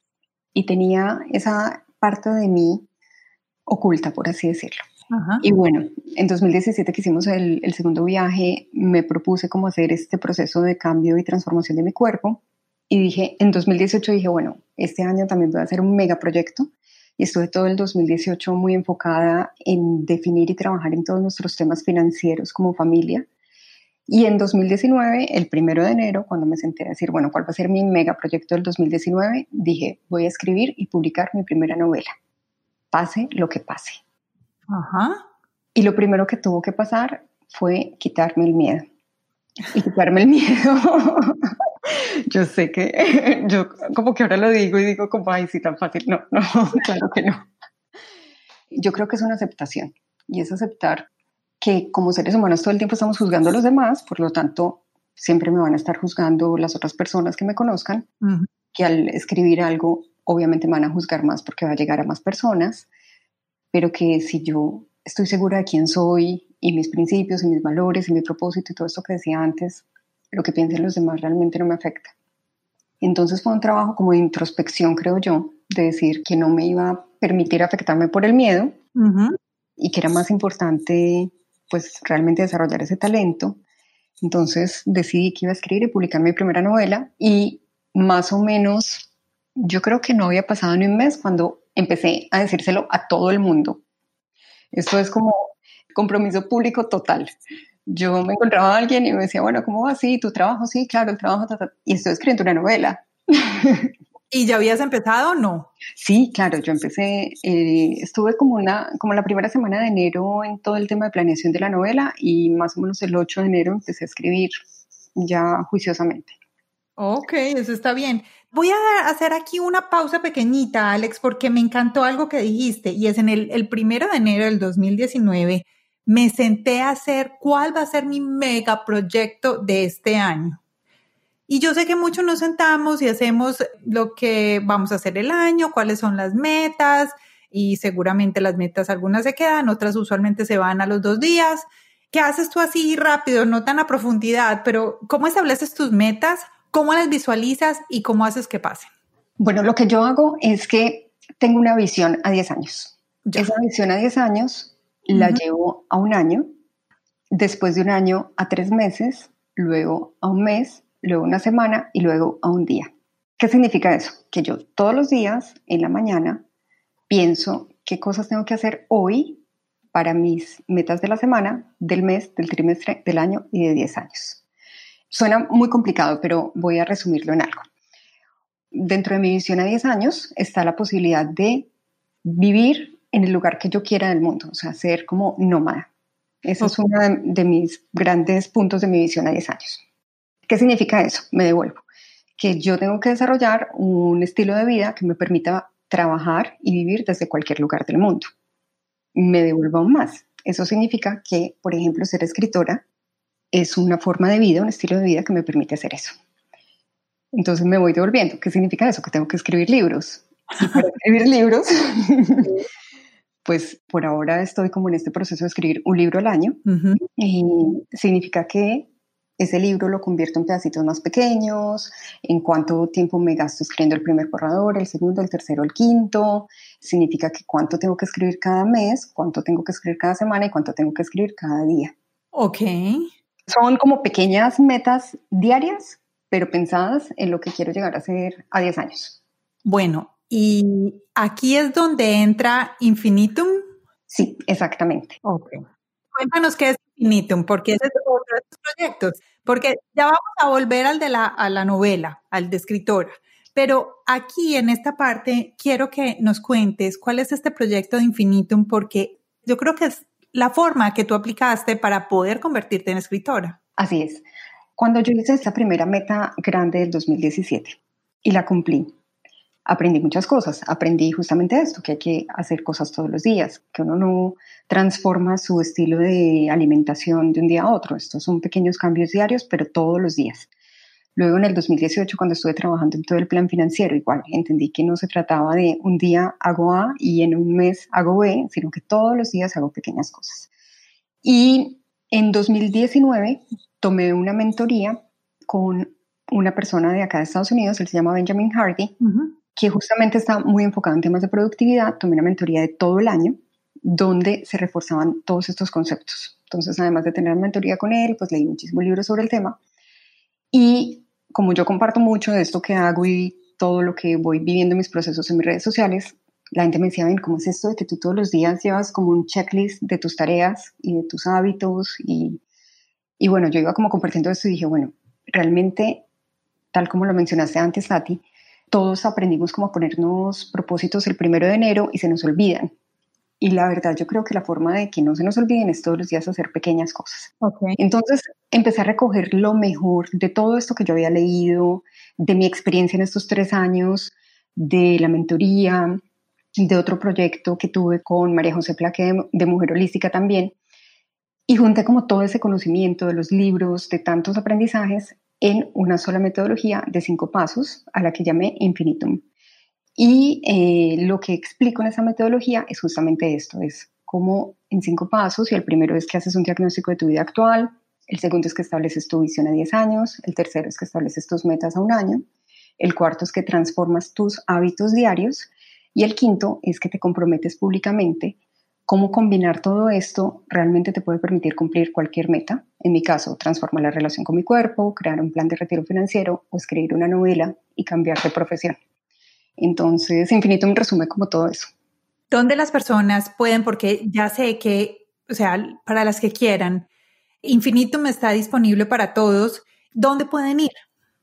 Speaker 1: y tenía esa parte de mí oculta, por así decirlo. Y bueno, en 2017 que hicimos el, el, segundo viaje, me propuse como hacer este proceso de cambio y transformación de mi cuerpo. Y dije, en 2018 dije, bueno, este año también voy a hacer un megaproyecto. Y estuve todo el 2018 muy enfocada en definir y trabajar en todos nuestros temas financieros como familia. Y en 2019, el primero de enero, cuando me senté a decir, bueno, ¿cuál va a ser mi megaproyecto del 2019? Dije, voy a escribir y publicar mi primera novela, pase lo que pase.
Speaker 2: Ajá.
Speaker 1: Y lo primero que tuvo que pasar fue quitarme el miedo. Y quitarme el miedo. yo sé que, yo como que ahora lo digo y digo como, ay, sí, tan fácil. No, no, claro que no. Yo creo que es una aceptación. Y es aceptar que como seres humanos todo el tiempo estamos juzgando a los demás, por lo tanto, siempre me van a estar juzgando las otras personas que me conozcan, que al escribir algo, obviamente me van a juzgar más porque va a llegar a más personas pero que si yo estoy segura de quién soy y mis principios y mis valores y mi propósito y todo esto que decía antes, lo que piensen los demás realmente no me afecta. Entonces fue un trabajo como de introspección, creo yo, de decir que no me iba a permitir afectarme por el miedo y que era más importante pues realmente desarrollar ese talento. Entonces decidí que iba a escribir y publicar mi primera novela y más o menos yo creo que no había pasado ni un mes cuando empecé a decírselo a todo el mundo. Esto es como compromiso público total. Yo me encontraba a alguien y me decía, bueno, ¿cómo va? así tu trabajo, sí, claro, el trabajo, y estoy escribiendo una novela.
Speaker 2: ¿Y ya habías empezado o no?
Speaker 1: Sí, claro, yo empecé, eh, estuve como, una, como la primera semana de enero en todo el tema de planeación de la novela y más o menos el 8 de enero empecé a escribir ya juiciosamente.
Speaker 2: Ok, eso está bien. Voy a hacer aquí una pausa pequeñita, Alex, porque me encantó algo que dijiste y es en el, el primero de enero del 2019 me senté a hacer cuál va a ser mi megaproyecto de este año. Y yo sé que muchos nos sentamos y hacemos lo que vamos a hacer el año, cuáles son las metas, y seguramente las metas algunas se quedan, otras usualmente se van a los dos días. ¿Qué haces tú así rápido, no tan a profundidad, pero cómo estableces tus metas, cómo las visualizas y cómo haces que pasen?
Speaker 1: Bueno, lo que yo hago es que tengo una visión a 10 años. Esa visión a 10 años la llevo a un año, después de un año a tres meses, luego a un mes, luego una semana y luego a un día. ¿Qué significa eso? Que yo todos los días en la mañana pienso qué cosas tengo que hacer hoy para mis metas de la semana, del mes, del trimestre, del año y de 10 años. Suena muy complicado, pero voy a resumirlo en algo. Dentro de mi visión a 10 años está la posibilidad de vivir en el lugar que yo quiera del mundo, o sea, ser como nómada. Ese es uno de, de mis grandes puntos de mi visión a 10 años. ¿Qué significa eso? Me devuelvo. Que yo tengo que desarrollar un estilo de vida que me permita trabajar y vivir desde cualquier lugar del mundo. Me devuelvo aún más. Eso significa que, por ejemplo, ser escritora es una forma de vida, un estilo de vida que me permite hacer eso. Entonces me voy devolviendo. ¿Qué significa eso? Que tengo que escribir libros. Y para escribir libros, pues por ahora estoy como en este proceso de escribir un libro al año. Y significa que ese libro lo convierto en pedacitos más pequeños, en cuánto tiempo me gasto escribiendo el primer borrador, el segundo, el tercero, el quinto, significa que cuánto tengo que escribir cada mes, cuánto tengo que escribir cada semana y cuánto tengo que escribir cada día.
Speaker 2: Ok.
Speaker 1: Son como pequeñas metas diarias, pero pensadas en lo que quiero llegar a ser a 10 años.
Speaker 2: Bueno, y aquí es donde entra Infinitum.
Speaker 1: Sí, exactamente.
Speaker 2: Ok. Cuéntanos qué es Infinitum, porque ese es otro de tus proyectos. Porque ya vamos a volver al de la, a la novela, al de escritora. Pero aquí en esta parte quiero que nos cuentes cuál es este proyecto de Infinitum, porque yo creo que es la forma que tú aplicaste para poder convertirte en escritora.
Speaker 1: Así es. Cuando yo hice esta primera meta grande del 2017 y la cumplí, aprendí muchas cosas. Aprendí justamente esto, que hay que hacer cosas todos los días, que uno no transforma su estilo de alimentación de un día a otro. Estos son pequeños cambios diarios, pero todos los días. Luego en el 2018, cuando estuve trabajando en todo el plan financiero, igual entendí que no se trataba de un día hago A y en un mes hago B, sino que todos los días hago pequeñas cosas. Y en 2019 tomé una mentoría con una persona de acá de Estados Unidos, él se llama Benjamin Hardy, que justamente está muy enfocado en temas de productividad, tomé una mentoría de todo el año, donde se reforzaban todos estos conceptos. Entonces, además de tener mentoría con él, pues leí muchísimos libros sobre el tema. Y como yo comparto mucho de esto que hago y todo lo que voy viviendo en mis procesos en mis redes sociales, la gente me decía, ven, ¿cómo es esto de que tú todos los días llevas como un checklist de tus tareas y de tus hábitos? Y, y bueno, yo iba como compartiendo esto y dije, bueno, realmente, tal como lo mencionaste antes, Tati, todos aprendimos como a ponernos propósitos el primero de enero y se nos olvidan. Y la verdad, yo creo que la forma de que no se nos olviden es todos los días hacer pequeñas cosas. Entonces, empecé a recoger lo mejor de todo esto que yo había leído, de mi experiencia en estos tres años, de la mentoría, de otro proyecto que tuve con María José Plaque de, de Mujer Holística también. Y junté como todo ese conocimiento de los libros, de tantos aprendizajes en una sola metodología de cinco pasos a la que llamé Infinitum. Y eh, lo que explico en esa metodología es justamente esto, es como en cinco pasos, y el primero es que haces un diagnóstico de tu vida actual, el segundo es que estableces tu visión a 10 años, el tercero es que estableces tus metas a un año, el cuarto es que transformas tus hábitos diarios y el quinto es que te comprometes públicamente cómo combinar todo esto realmente te puede permitir cumplir cualquier meta. En mi caso, transformar la relación con mi cuerpo, crear un plan de retiro financiero o escribir una novela y cambiar de profesión. Entonces, Infinito me resume como todo eso.
Speaker 2: ¿Dónde las personas pueden, porque ya sé que, o sea, para las que quieran, Infinitum está disponible para todos, ¿dónde pueden ir?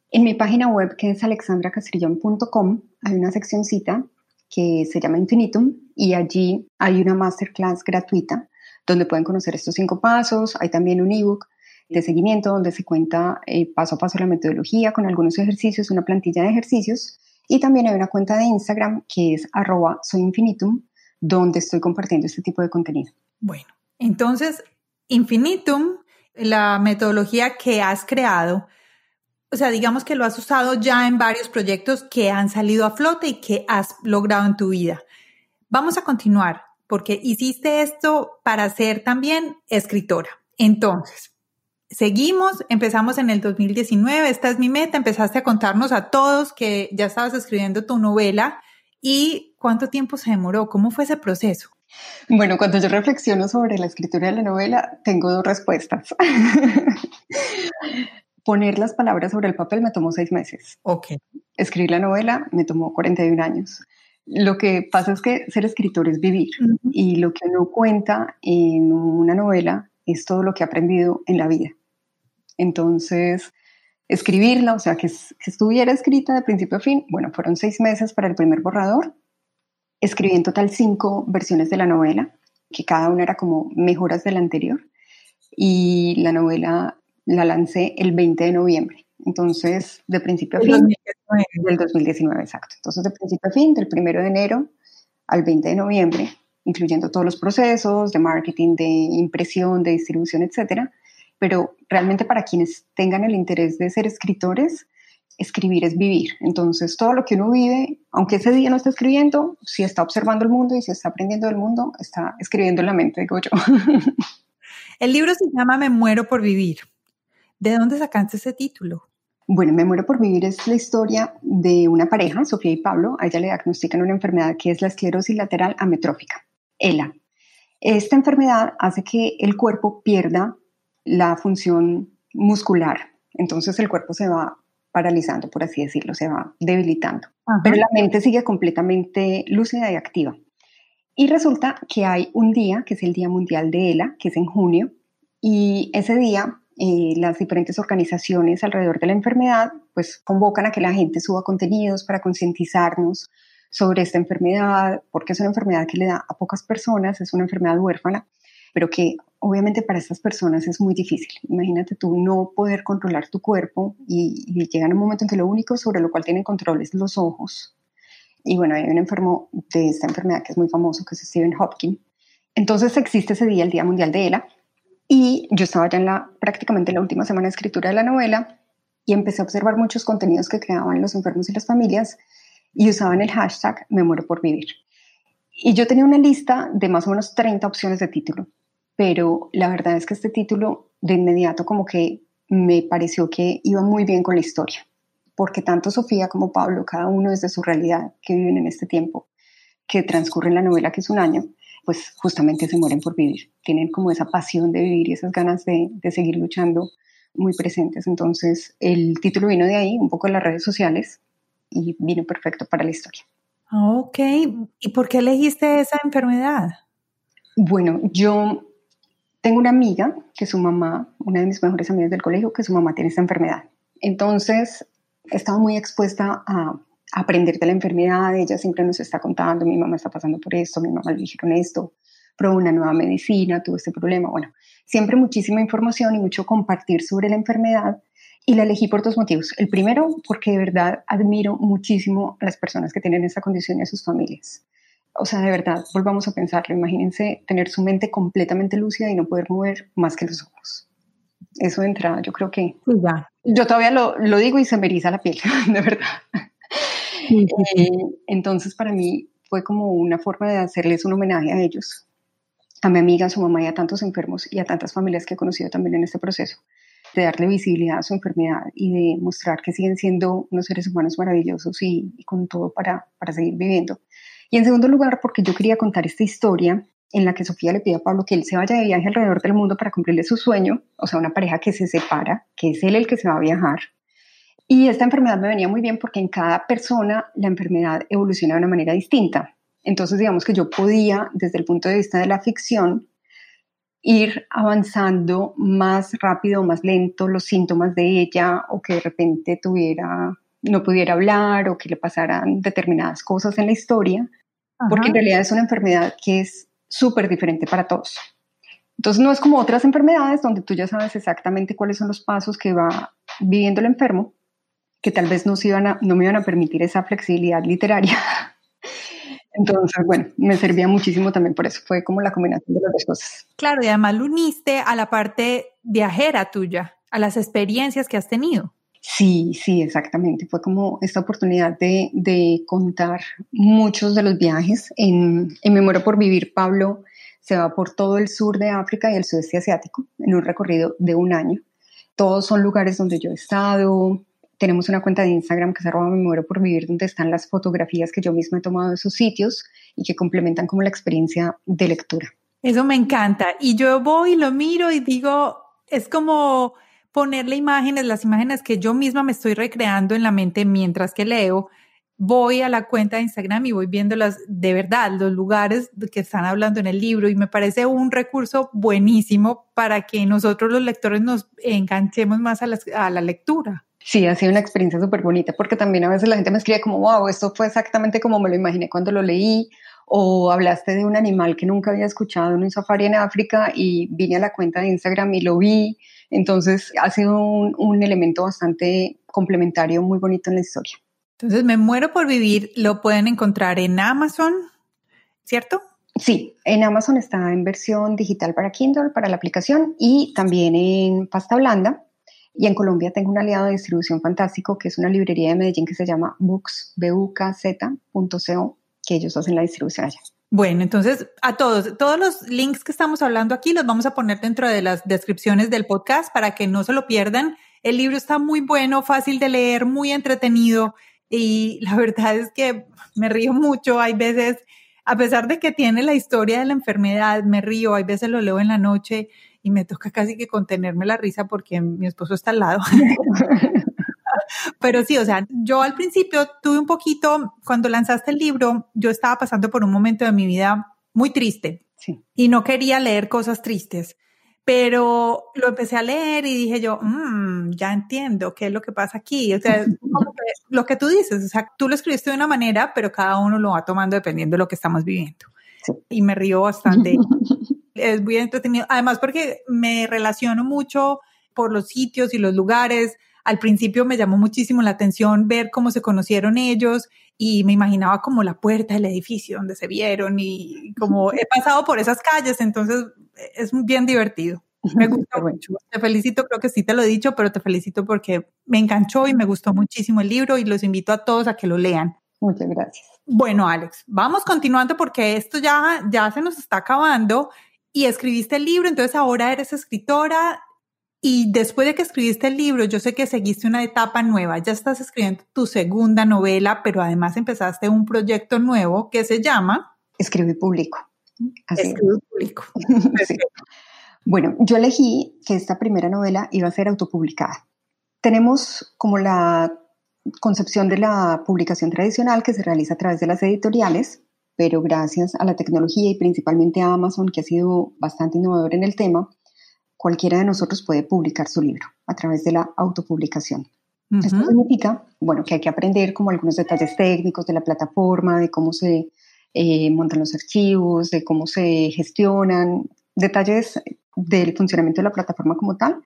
Speaker 1: En mi página web, que es alexandracastrillón.com, hay una seccióncita que se llama Infinitum y allí hay una masterclass gratuita donde pueden conocer estos cinco pasos. Hay también un ebook de seguimiento donde se cuenta eh, paso a paso la metodología con algunos ejercicios, una plantilla de ejercicios. Y también hay una cuenta de Instagram que es arroba soyinfinitum, donde estoy compartiendo este tipo de contenido.
Speaker 2: Bueno, entonces, Infinitum, la metodología que has creado, o sea, digamos que lo has usado ya en varios proyectos que han salido a flote y que has logrado en tu vida. Vamos a continuar porque hiciste esto para ser también escritora. Entonces, seguimos, empezamos en el 2019, esta es mi meta, empezaste a contarnos a todos que ya estabas escribiendo tu novela y cuánto tiempo se demoró, cómo fue ese proceso.
Speaker 1: Bueno, cuando yo reflexiono sobre la escritura de la novela, tengo dos respuestas. Poner las palabras sobre el papel me tomó seis meses.
Speaker 2: Ok.
Speaker 1: Escribir la novela me tomó 41 años. Lo que pasa es que ser escritor es vivir y lo que uno cuenta en una novela es todo lo que ha aprendido en la vida. Entonces, escribirla, o sea, que, que estuviera escrita de principio a fin, bueno, fueron seis meses para el primer borrador. Escribí en total cinco versiones de la novela, que cada una era como mejoras de la anterior. Y la novela la lancé el 20 de noviembre. Entonces, de principio a fin, 2019. del 2019, exacto. Entonces, de principio a fin, del 1 de enero al 20 de noviembre, incluyendo todos los procesos de marketing, de impresión, de distribución, etcétera. Pero realmente para quienes tengan el interés de ser escritores, escribir es vivir. Entonces, todo lo que uno vive, aunque ese día no está escribiendo, si está observando el mundo y si está aprendiendo del mundo, está escribiendo en la mente, digo yo.
Speaker 2: El libro se llama Me muero por vivir. ¿De dónde sacaste ese título?
Speaker 1: Bueno, Me muero por vivir es la historia de una pareja, Sofía y Pablo. A ella le diagnostican una enfermedad que es la esclerosis lateral amiotrófica, ELA. Esta enfermedad hace que el cuerpo pierda la función muscular. Entonces el cuerpo se va paralizando, por así decirlo, se va debilitando. Pero la mente sigue completamente lúcida y activa. Y resulta que hay un día, que es el Día Mundial de ELA, que es en junio, y ese día eh, las diferentes organizaciones alrededor de la enfermedad pues convocan a que la gente suba contenidos para concientizarnos sobre esta enfermedad, porque es una enfermedad que le da a pocas personas, es una enfermedad huérfana, pero que obviamente para estas personas es muy difícil. Imagínate tú no poder controlar tu cuerpo y, y llega un momento en que lo único sobre lo cual tienen control es los ojos. Y bueno, hay un enfermo de esta enfermedad que es muy famoso, que es Stephen Hopkins. Entonces existe ese día, el Día Mundial de ELA, y yo estaba ya en la, prácticamente en la última semana de escritura de la novela y empecé a observar muchos contenidos que creaban los enfermos y las familias y usaban el hashtag me muero por vivir. Y yo tenía una lista de más o menos 30 opciones de título, pero la verdad es que este título de inmediato como que me pareció que iba muy bien con la historia, porque tanto Sofía como Pablo, cada uno desde su realidad que viven en este tiempo, que transcurre en la novela que es un año, pues justamente se mueren por vivir. Tienen como esa pasión de vivir y esas ganas de, de seguir luchando muy presentes. Entonces, el título vino de ahí, un poco de las redes sociales, y vino perfecto para la historia.
Speaker 2: Ok, ¿y por qué elegiste esa enfermedad?
Speaker 1: Bueno, yo tengo una amiga que su mamá, una de mis mejores amigas del colegio, que su mamá tiene esta enfermedad. Entonces, he estado muy expuesta a aprender de la enfermedad, ella siempre nos está contando, mi mamá está pasando por esto, mi mamá le dijeron esto, probó una nueva medicina, tuvo este problema, bueno, siempre muchísima información y mucho compartir sobre la enfermedad y la elegí por dos motivos. El primero, porque de verdad admiro muchísimo a las personas que tienen esta condición y a sus familias. O sea, de verdad, volvamos a pensarlo. Imagínense tener su mente completamente lúcida y no poder mover más que los ojos. Eso de entrada, yo creo que...
Speaker 2: Ya.
Speaker 1: Yo todavía lo, lo digo y se me eriza la piel, de verdad. Eh, entonces, para mí fue como una forma de hacerles un homenaje a ellos, a mi amiga, a su mamá y a tantos enfermos y a tantas familias que he conocido también en este proceso, de darle visibilidad a su enfermedad y de mostrar que siguen siendo unos seres humanos maravillosos y, con todo para, para seguir viviendo. Y en segundo lugar, porque yo quería contar esta historia en la que Sofía le pide a Pablo que él se vaya de viaje alrededor del mundo para cumplirle su sueño, o sea, una pareja que se separa, que es él el que se va a viajar, y esta enfermedad me venía muy bien porque en cada persona la enfermedad evoluciona de una manera distinta. Entonces, digamos que yo podía, desde el punto de vista de la ficción, ir avanzando más rápido o más lento los síntomas de ella o que de repente tuviera, no pudiera hablar o que le pasaran determinadas cosas en la historia, porque en realidad es una enfermedad que es súper diferente para todos. Entonces no es como otras enfermedades donde tú ya sabes exactamente cuáles son los pasos que va viviendo el enfermo, que tal vez no, se iban a, no me iban a permitir esa flexibilidad literaria. Entonces, bueno, me servía muchísimo también por eso, fue como la combinación de las dos cosas.
Speaker 2: Claro, y además lo uniste a la parte viajera tuya, a las experiencias que has tenido.
Speaker 1: Sí, sí, exactamente. Fue como esta oportunidad de, contar muchos de los viajes. En, en Memoria por Vivir, Pablo se va por todo el sur de África y el sudeste asiático en un recorrido de un año. Todos son lugares donde yo he estado. Tenemos una cuenta de Instagram que se llama Memoria por Vivir, donde están las fotografías que yo misma he tomado de esos sitios y que complementan como la experiencia de lectura.
Speaker 2: Eso me encanta. Y yo voy, lo miro y digo, es como ponerle imágenes, las imágenes que yo misma me estoy recreando en la mente mientras que leo. Voy a la cuenta de Instagram y voy viendo las, de verdad, los lugares que están hablando en el libro y me parece un recurso buenísimo para que nosotros los lectores nos enganchemos más a a la lectura.
Speaker 1: Sí, ha sido una experiencia súper bonita porque también a veces la gente me escribe como, wow, esto fue exactamente como me lo imaginé cuando lo leí o hablaste de un animal que nunca había escuchado en un safari en África y vine a la cuenta de Instagram y lo vi. Entonces ha sido un, elemento bastante complementario, muy bonito en la historia.
Speaker 2: Entonces, Me muero por vivir, lo pueden encontrar en Amazon, ¿cierto?
Speaker 1: Sí, en Amazon está en versión digital para Kindle, para la aplicación y también en pasta blanda. Y en Colombia tengo un aliado de distribución fantástico que es una librería de Medellín que se llama Books, que ellos hacen la distribución allá.
Speaker 2: Bueno, entonces a todos, todos los links que estamos hablando aquí los vamos a poner dentro de las descripciones del podcast para que no se lo pierdan. El libro está muy bueno, fácil de leer, muy entretenido y la verdad es que me río mucho. Hay veces, a pesar de que tiene la historia de la enfermedad, me río, hay veces lo leo en la noche y me toca casi que contenerme la risa porque mi esposo está al lado. Pero sí, o sea, yo al principio tuve un poquito, cuando lanzaste el libro, yo estaba pasando por un momento de mi vida muy triste y no quería leer cosas tristes. Pero lo empecé a leer y dije yo, mmm, ya entiendo qué es lo que pasa aquí. O sea, lo que tú dices, o sea, tú lo escribiste de una manera, pero cada uno lo va tomando dependiendo de lo que estamos viviendo. Y me río bastante. es muy entretenido. Además, porque me relaciono mucho por los sitios y los lugares al principio me llamó muchísimo la atención ver cómo se conocieron ellos y me imaginaba como la puerta del edificio donde se vieron y como he pasado por esas calles, entonces es bien divertido. Me gusta mucho. Te felicito, creo que sí te lo he dicho, pero te felicito porque me enganchó y me gustó muchísimo el libro y los invito a todos a que lo lean.
Speaker 1: Muchas gracias.
Speaker 2: Bueno, Alex, vamos continuando porque esto ya, ya se nos está acabando y escribiste el libro, entonces ahora eres escritora, y después de que escribiste el libro, yo sé que seguiste una etapa nueva, ya estás escribiendo tu segunda novela, pero además empezaste un proyecto nuevo que se llama...
Speaker 1: Escribir público.
Speaker 2: Escribir público.
Speaker 1: Bueno, yo elegí que esta primera novela iba a ser autopublicada. Tenemos como la concepción de la publicación tradicional que se realiza a través de las editoriales, pero gracias a la tecnología y principalmente a Amazon, que ha sido bastante innovador en el tema, cualquiera de nosotros puede publicar su libro a través de la autopublicación. Esto significa, bueno, que hay que aprender como algunos detalles técnicos de la plataforma, de cómo se eh, montan los archivos, de cómo se gestionan, detalles del funcionamiento de la plataforma como tal,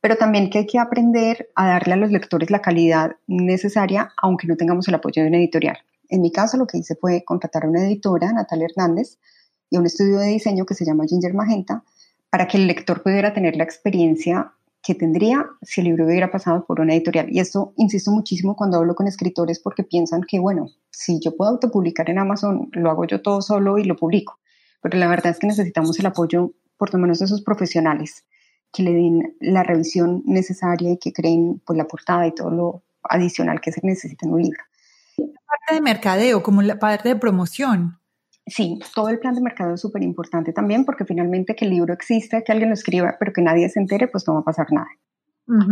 Speaker 1: pero también que hay que aprender a darle a los lectores la calidad necesaria, aunque no tengamos el apoyo de una editorial. En mi caso, lo que hice fue contratar a una editora, Natalia Hernández, y a un estudio de diseño que se llama Ginger Magenta, para que el lector pudiera tener la experiencia que tendría si el libro hubiera pasado por una editorial. Y esto insisto muchísimo cuando hablo con escritores porque piensan que, bueno, si yo puedo autopublicar en Amazon, lo hago yo todo solo y lo publico. Pero la verdad es que necesitamos el apoyo, por lo menos de esos profesionales, que le den la revisión necesaria y que creen pues, la portada y todo lo adicional que se necesita en un libro.
Speaker 2: Parte de mercadeo, como la parte de promoción.
Speaker 1: Sí, todo el plan de mercado es súper importante también porque finalmente que el libro existe, que alguien lo escriba, pero que nadie se entere, pues no va a pasar nada.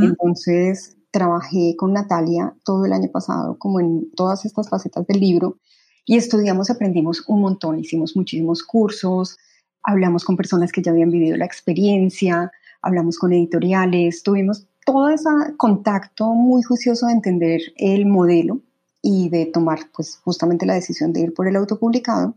Speaker 1: Entonces, trabajé con Natalia todo el año pasado, como en todas estas facetas del libro, y estudiamos, aprendimos un montón, hicimos muchísimos cursos, hablamos con personas que ya habían vivido la experiencia, hablamos con editoriales, tuvimos todo ese contacto muy juicioso de entender el modelo y de tomar pues justamente la decisión de ir por el autopublicado.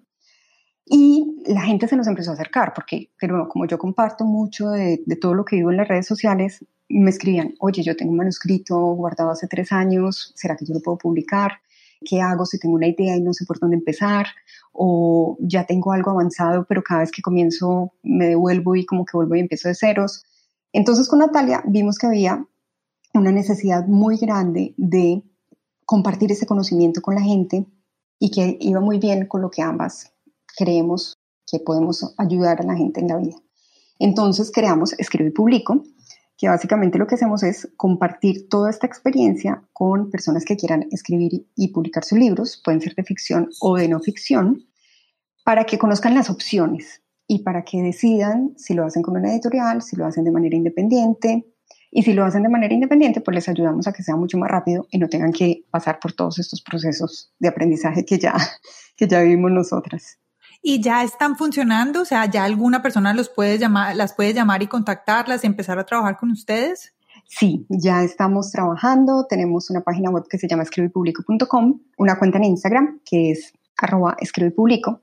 Speaker 1: Y la gente se nos empezó a acercar, porque pero como yo comparto mucho de, todo lo que vivo en las redes sociales, me escribían, oye, yo tengo un manuscrito guardado hace tres años, ¿será que yo lo puedo publicar? ¿Qué hago si tengo una idea y no sé por dónde empezar? O ya tengo algo avanzado, pero cada vez que comienzo me devuelvo y como que vuelvo y empiezo de ceros. Entonces con Natalia vimos que había una necesidad muy grande de compartir ese conocimiento con la gente y que iba muy bien con lo que ambas creemos que podemos ayudar a la gente en la vida. Entonces creamos Escribo y Publico, que básicamente lo que hacemos es compartir toda esta experiencia con personas que quieran escribir y publicar sus libros, pueden ser de ficción o de no ficción, para que conozcan las opciones y para que decidan si lo hacen con una editorial, si lo hacen de manera independiente. Y si lo hacen de manera independiente, pues les ayudamos a que sea mucho más rápido y no tengan que pasar por todos estos procesos de aprendizaje que ya, que ya vivimos nosotras
Speaker 2: y ya están funcionando, o sea, ya alguna persona los puede llamar, las puede llamar y contactarlas y empezar a trabajar con ustedes.
Speaker 1: Sí, ya estamos trabajando, tenemos una página web que se llama escribipublico.com, una cuenta en Instagram que es arroba escribipublico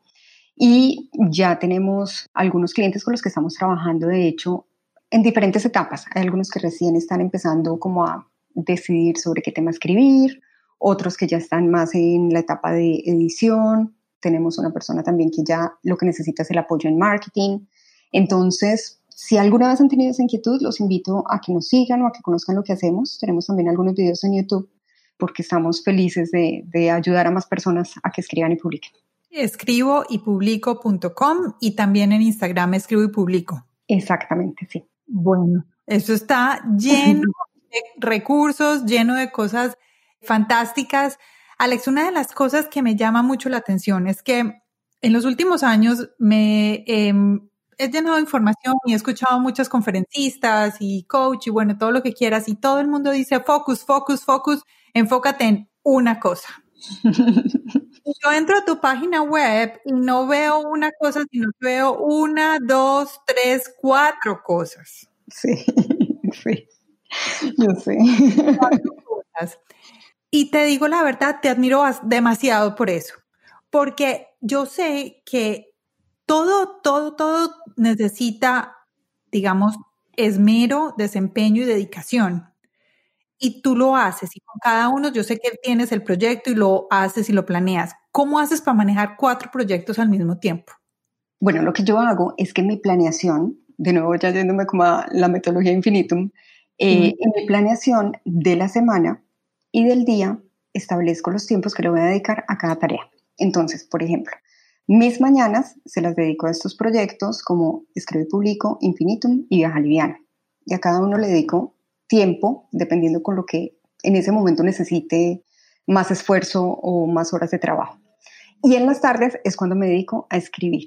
Speaker 1: y ya tenemos algunos clientes con los que estamos trabajando, de hecho, en diferentes etapas. Hay algunos que recién están empezando como a decidir sobre qué tema escribir, otros que ya están más en la etapa de edición, tenemos una persona también que ya lo que necesita es el apoyo en marketing. Entonces, si alguna vez han tenido esa inquietud, los invito a que nos sigan o a que conozcan lo que hacemos. Tenemos también algunos videos en YouTube porque estamos felices de, ayudar a más personas a que escriban y publiquen.
Speaker 2: Escribo y publico.com y también en Instagram escribo y publico.
Speaker 1: Exactamente, sí.
Speaker 2: Bueno, eso está lleno de recursos, lleno de cosas fantásticas. Alex, una de las cosas que me llama mucho la atención es que en los últimos años me em, he llenado de información y he escuchado muchas conferencistas y coach y bueno, todo lo que quieras y todo el mundo dice focus, focus, focus, enfócate en una cosa. Yo entro a tu página web y no veo una cosa, sino veo una, dos, tres, cuatro cosas.
Speaker 1: Sí, sí, yo sé.
Speaker 2: Cuatro cosas. Y te digo la verdad, te admiro demasiado por eso, porque yo sé que todo, todo, todo necesita, digamos, esmero, desempeño y dedicación. Y tú lo haces, y con cada uno yo sé que tienes el proyecto y lo haces y lo planeas. ¿Cómo haces para manejar cuatro proyectos al mismo tiempo?
Speaker 1: Bueno, lo que yo hago es que mi planeación, de nuevo ya yéndome como a la metodología infinitum, eh, en mi planeación de la semana y del día establezco los tiempos que le voy a dedicar a cada tarea. Entonces, por ejemplo, mis mañanas se las dedico a estos proyectos como Escribe Publico, Infinitum y Viaja Liviana. Y a cada uno le dedico tiempo, dependiendo con lo que en ese momento necesite más esfuerzo o más horas de trabajo. Y en las tardes es cuando me dedico a escribir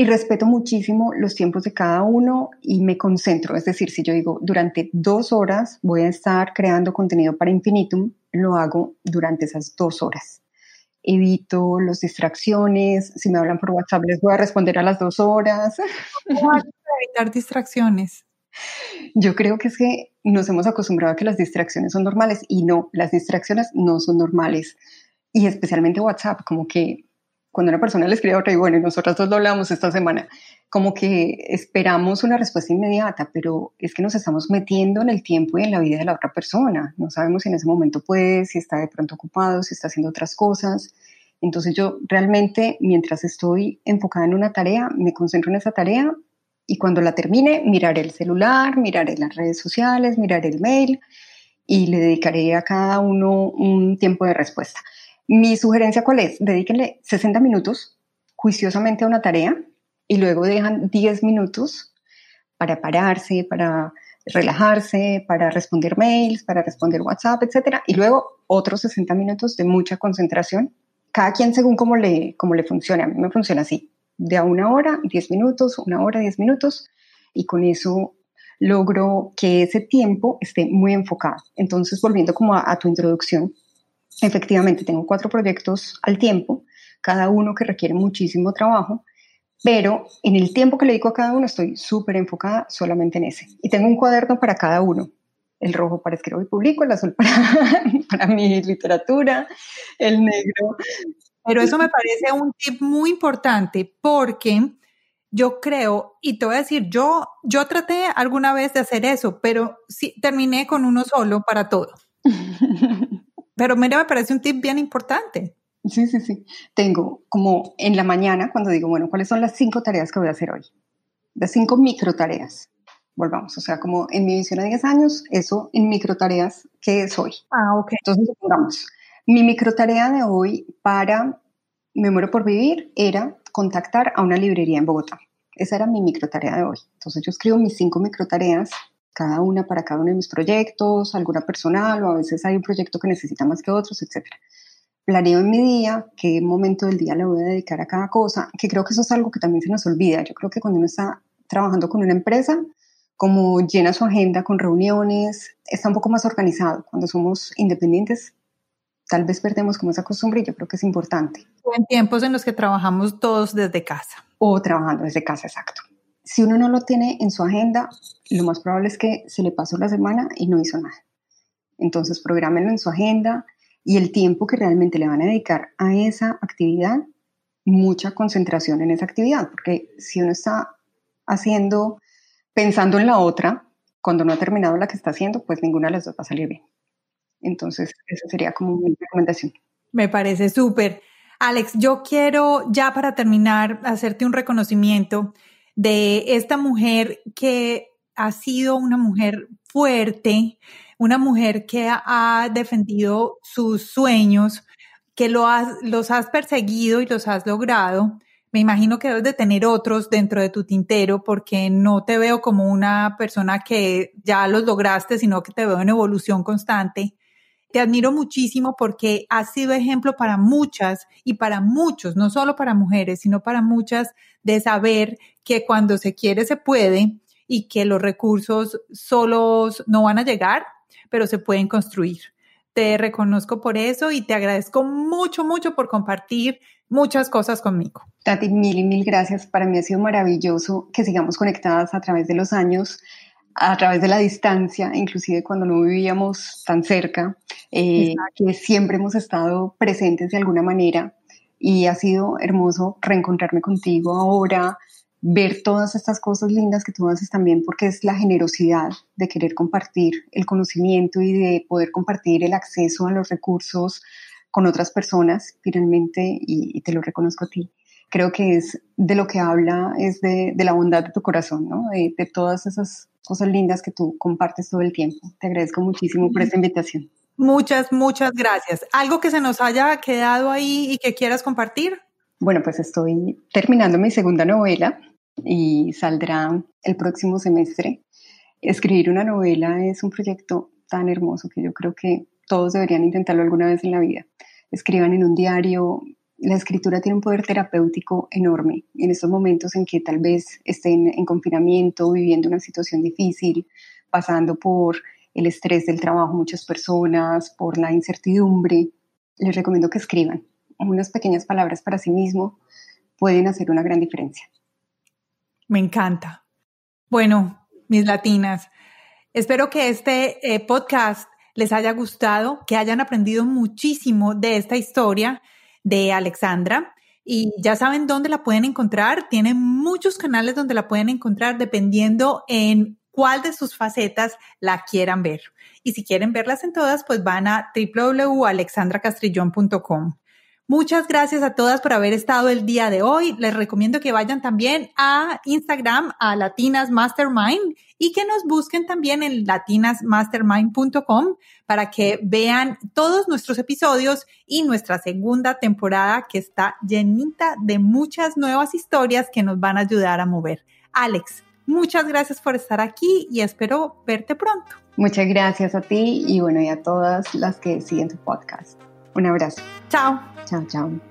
Speaker 1: y respeto muchísimo los tiempos de cada uno y me concentro. Es decir, si yo digo durante dos horas voy a estar creando contenido para Infinitum, lo hago durante esas dos horas. Evito las distracciones. Si me hablan por WhatsApp, les voy a responder a las dos horas.
Speaker 2: ¿Cómo evitar distracciones?
Speaker 1: Yo creo que es que nos hemos acostumbrado a que las distracciones son normales y no, las distracciones no son normales. Y especialmente WhatsApp, como que cuando una persona le escribe a otra y bueno, y nosotras dos lo hablamos esta semana, como que esperamos una respuesta inmediata, pero es que nos estamos metiendo en el tiempo y en la vida de la otra persona. No sabemos si en ese momento puede, si está de pronto ocupado, si está haciendo otras cosas. Entonces yo realmente, mientras estoy enfocada en una tarea, me concentro en esa tarea y cuando la termine, miraré el celular, miraré las redes sociales, miraré el mail y le dedicaré a cada uno un tiempo de respuesta. Mi sugerencia cuál es? Dedíquenle 60 minutos juiciosamente a una tarea y luego dejan 10 minutos para pararse, para relajarse, para responder mails, para responder WhatsApp, etcétera, y luego otros 60 minutos de mucha concentración, cada quien según cómo le, cómo le funcione. A mí me funciona así, de a una hora, 10 minutos, una hora, 10 minutos, y con eso logro que ese tiempo esté muy enfocado. Entonces, volviendo como a tu introducción, Efectivamente, tengo cuatro proyectos al tiempo, cada uno que requiere muchísimo trabajo, pero en el tiempo que le dedico a cada uno estoy súper enfocada solamente en ese. Y tengo un cuaderno para cada uno. El rojo para escribir y publico, el azul para, para mi literatura, el negro.
Speaker 2: Pero eso me parece un tip muy importante porque yo creo, y te voy a decir, yo, yo traté alguna vez de hacer eso, pero sí, terminé con uno solo para todo. Pero mira, me parece un tip bien importante.
Speaker 1: Sí, sí, sí. Tengo como en la mañana cuando digo, bueno, ¿cuáles son las cinco tareas que voy a hacer hoy? Las cinco micro tareas. volvamos, o sea, como en mi visión a 10 años, eso en micro tareas que soy.
Speaker 2: Ah, ok.
Speaker 1: Entonces, supongamos, mi micro tarea de hoy para Me muero por vivir era contactar a una librería en Bogotá. Esa era mi micro tarea de hoy. Entonces yo escribo mis cinco micro tareas, cada una para cada uno de mis proyectos, alguna personal o a veces hay un proyecto que necesita más que otros, etc. Planeo en mi día qué momento del día le voy a dedicar a cada cosa, que creo que eso es algo que también se nos olvida. Yo creo que cuando uno está trabajando con una empresa, como llena su agenda con reuniones, está un poco más organizado. Cuando somos independientes, tal vez perdemos como esa costumbre y yo creo que es importante.
Speaker 2: En tiempos en los que trabajamos todos desde casa.
Speaker 1: O trabajando desde casa, exacto. Si uno no lo tiene en su agenda, lo más probable es que se le pasó la semana y no hizo nada. Entonces, prográmenlo en su agenda y el tiempo que realmente le van a dedicar a esa actividad, mucha concentración en esa actividad, porque si uno está haciendo, pensando en la otra, cuando no ha terminado la que está haciendo, pues ninguna de las dos va a salir bien. Entonces, esa sería como mi recomendación.
Speaker 2: Me parece súper. Alex, yo quiero ya para terminar hacerte un reconocimiento de esta mujer que ha sido una mujer fuerte, una mujer que ha defendido sus sueños, que lo los has perseguido y los has logrado. Me imagino que debes de tener otros dentro de tu tintero porque no te veo como una persona que ya los lograste, sino que te veo en evolución constante. Te admiro muchísimo porque has sido ejemplo para muchas y para muchos, no solo para mujeres, sino para muchas, de saber que cuando se quiere se puede y que los recursos solos no van a llegar, pero se pueden construir. Te reconozco por eso y te agradezco mucho, mucho por compartir muchas cosas conmigo.
Speaker 1: Tati, mil y mil gracias. Para mí ha sido maravilloso que sigamos conectadas a través de los años a través de la distancia, inclusive cuando no vivíamos tan cerca, eh, que siempre hemos estado presentes de alguna manera y ha sido hermoso reencontrarme contigo ahora, ver todas estas cosas lindas que tú haces también, porque es la generosidad de querer compartir el conocimiento y de poder compartir el acceso a los recursos con otras personas, finalmente, y, te lo reconozco a ti. Creo que es de lo que habla, es de, la bondad de tu corazón, ¿no? de todas esas cosas lindas que tú compartes todo el tiempo. Te agradezco muchísimo por esta invitación.
Speaker 2: Muchas, muchas gracias. ¿Algo que se nos haya quedado ahí y que quieras compartir?
Speaker 1: Bueno, pues estoy terminando mi segunda novela y saldrá el próximo semestre. Escribir una novela es un proyecto tan hermoso que yo creo que todos deberían intentarlo alguna vez en la vida. Escriban en un diario, la escritura tiene un poder terapéutico enorme. En estos momentos en que tal vez estén en confinamiento, viviendo una situación difícil, pasando por el estrés del trabajo muchas personas, por la incertidumbre, les recomiendo que escriban. Unas pequeñas palabras para sí mismo pueden hacer una gran diferencia.
Speaker 2: Me encanta. Bueno, mis latinas, espero que este eh, podcast les haya gustado, que hayan aprendido muchísimo de esta historia de Alexandra. Y ya saben dónde la pueden encontrar. Tiene muchos canales donde la pueden encontrar dependiendo en cuál de sus facetas la quieran ver. Y si quieren verlas en todas, pues van a www.alexandracastrillón.com. Muchas gracias a todas por haber estado el día de hoy. Les recomiendo que vayan también a Instagram, a Latinas Mastermind y que nos busquen también en latinasmastermind.com para que vean todos nuestros episodios y nuestra segunda temporada que está llenita de muchas nuevas historias que nos van a ayudar a mover. Alex, muchas gracias por estar aquí y espero verte pronto.
Speaker 1: Muchas gracias a ti y bueno, y a todas las que siguen tu podcast. Un abrazo.
Speaker 2: Chao.
Speaker 1: Chao, chao.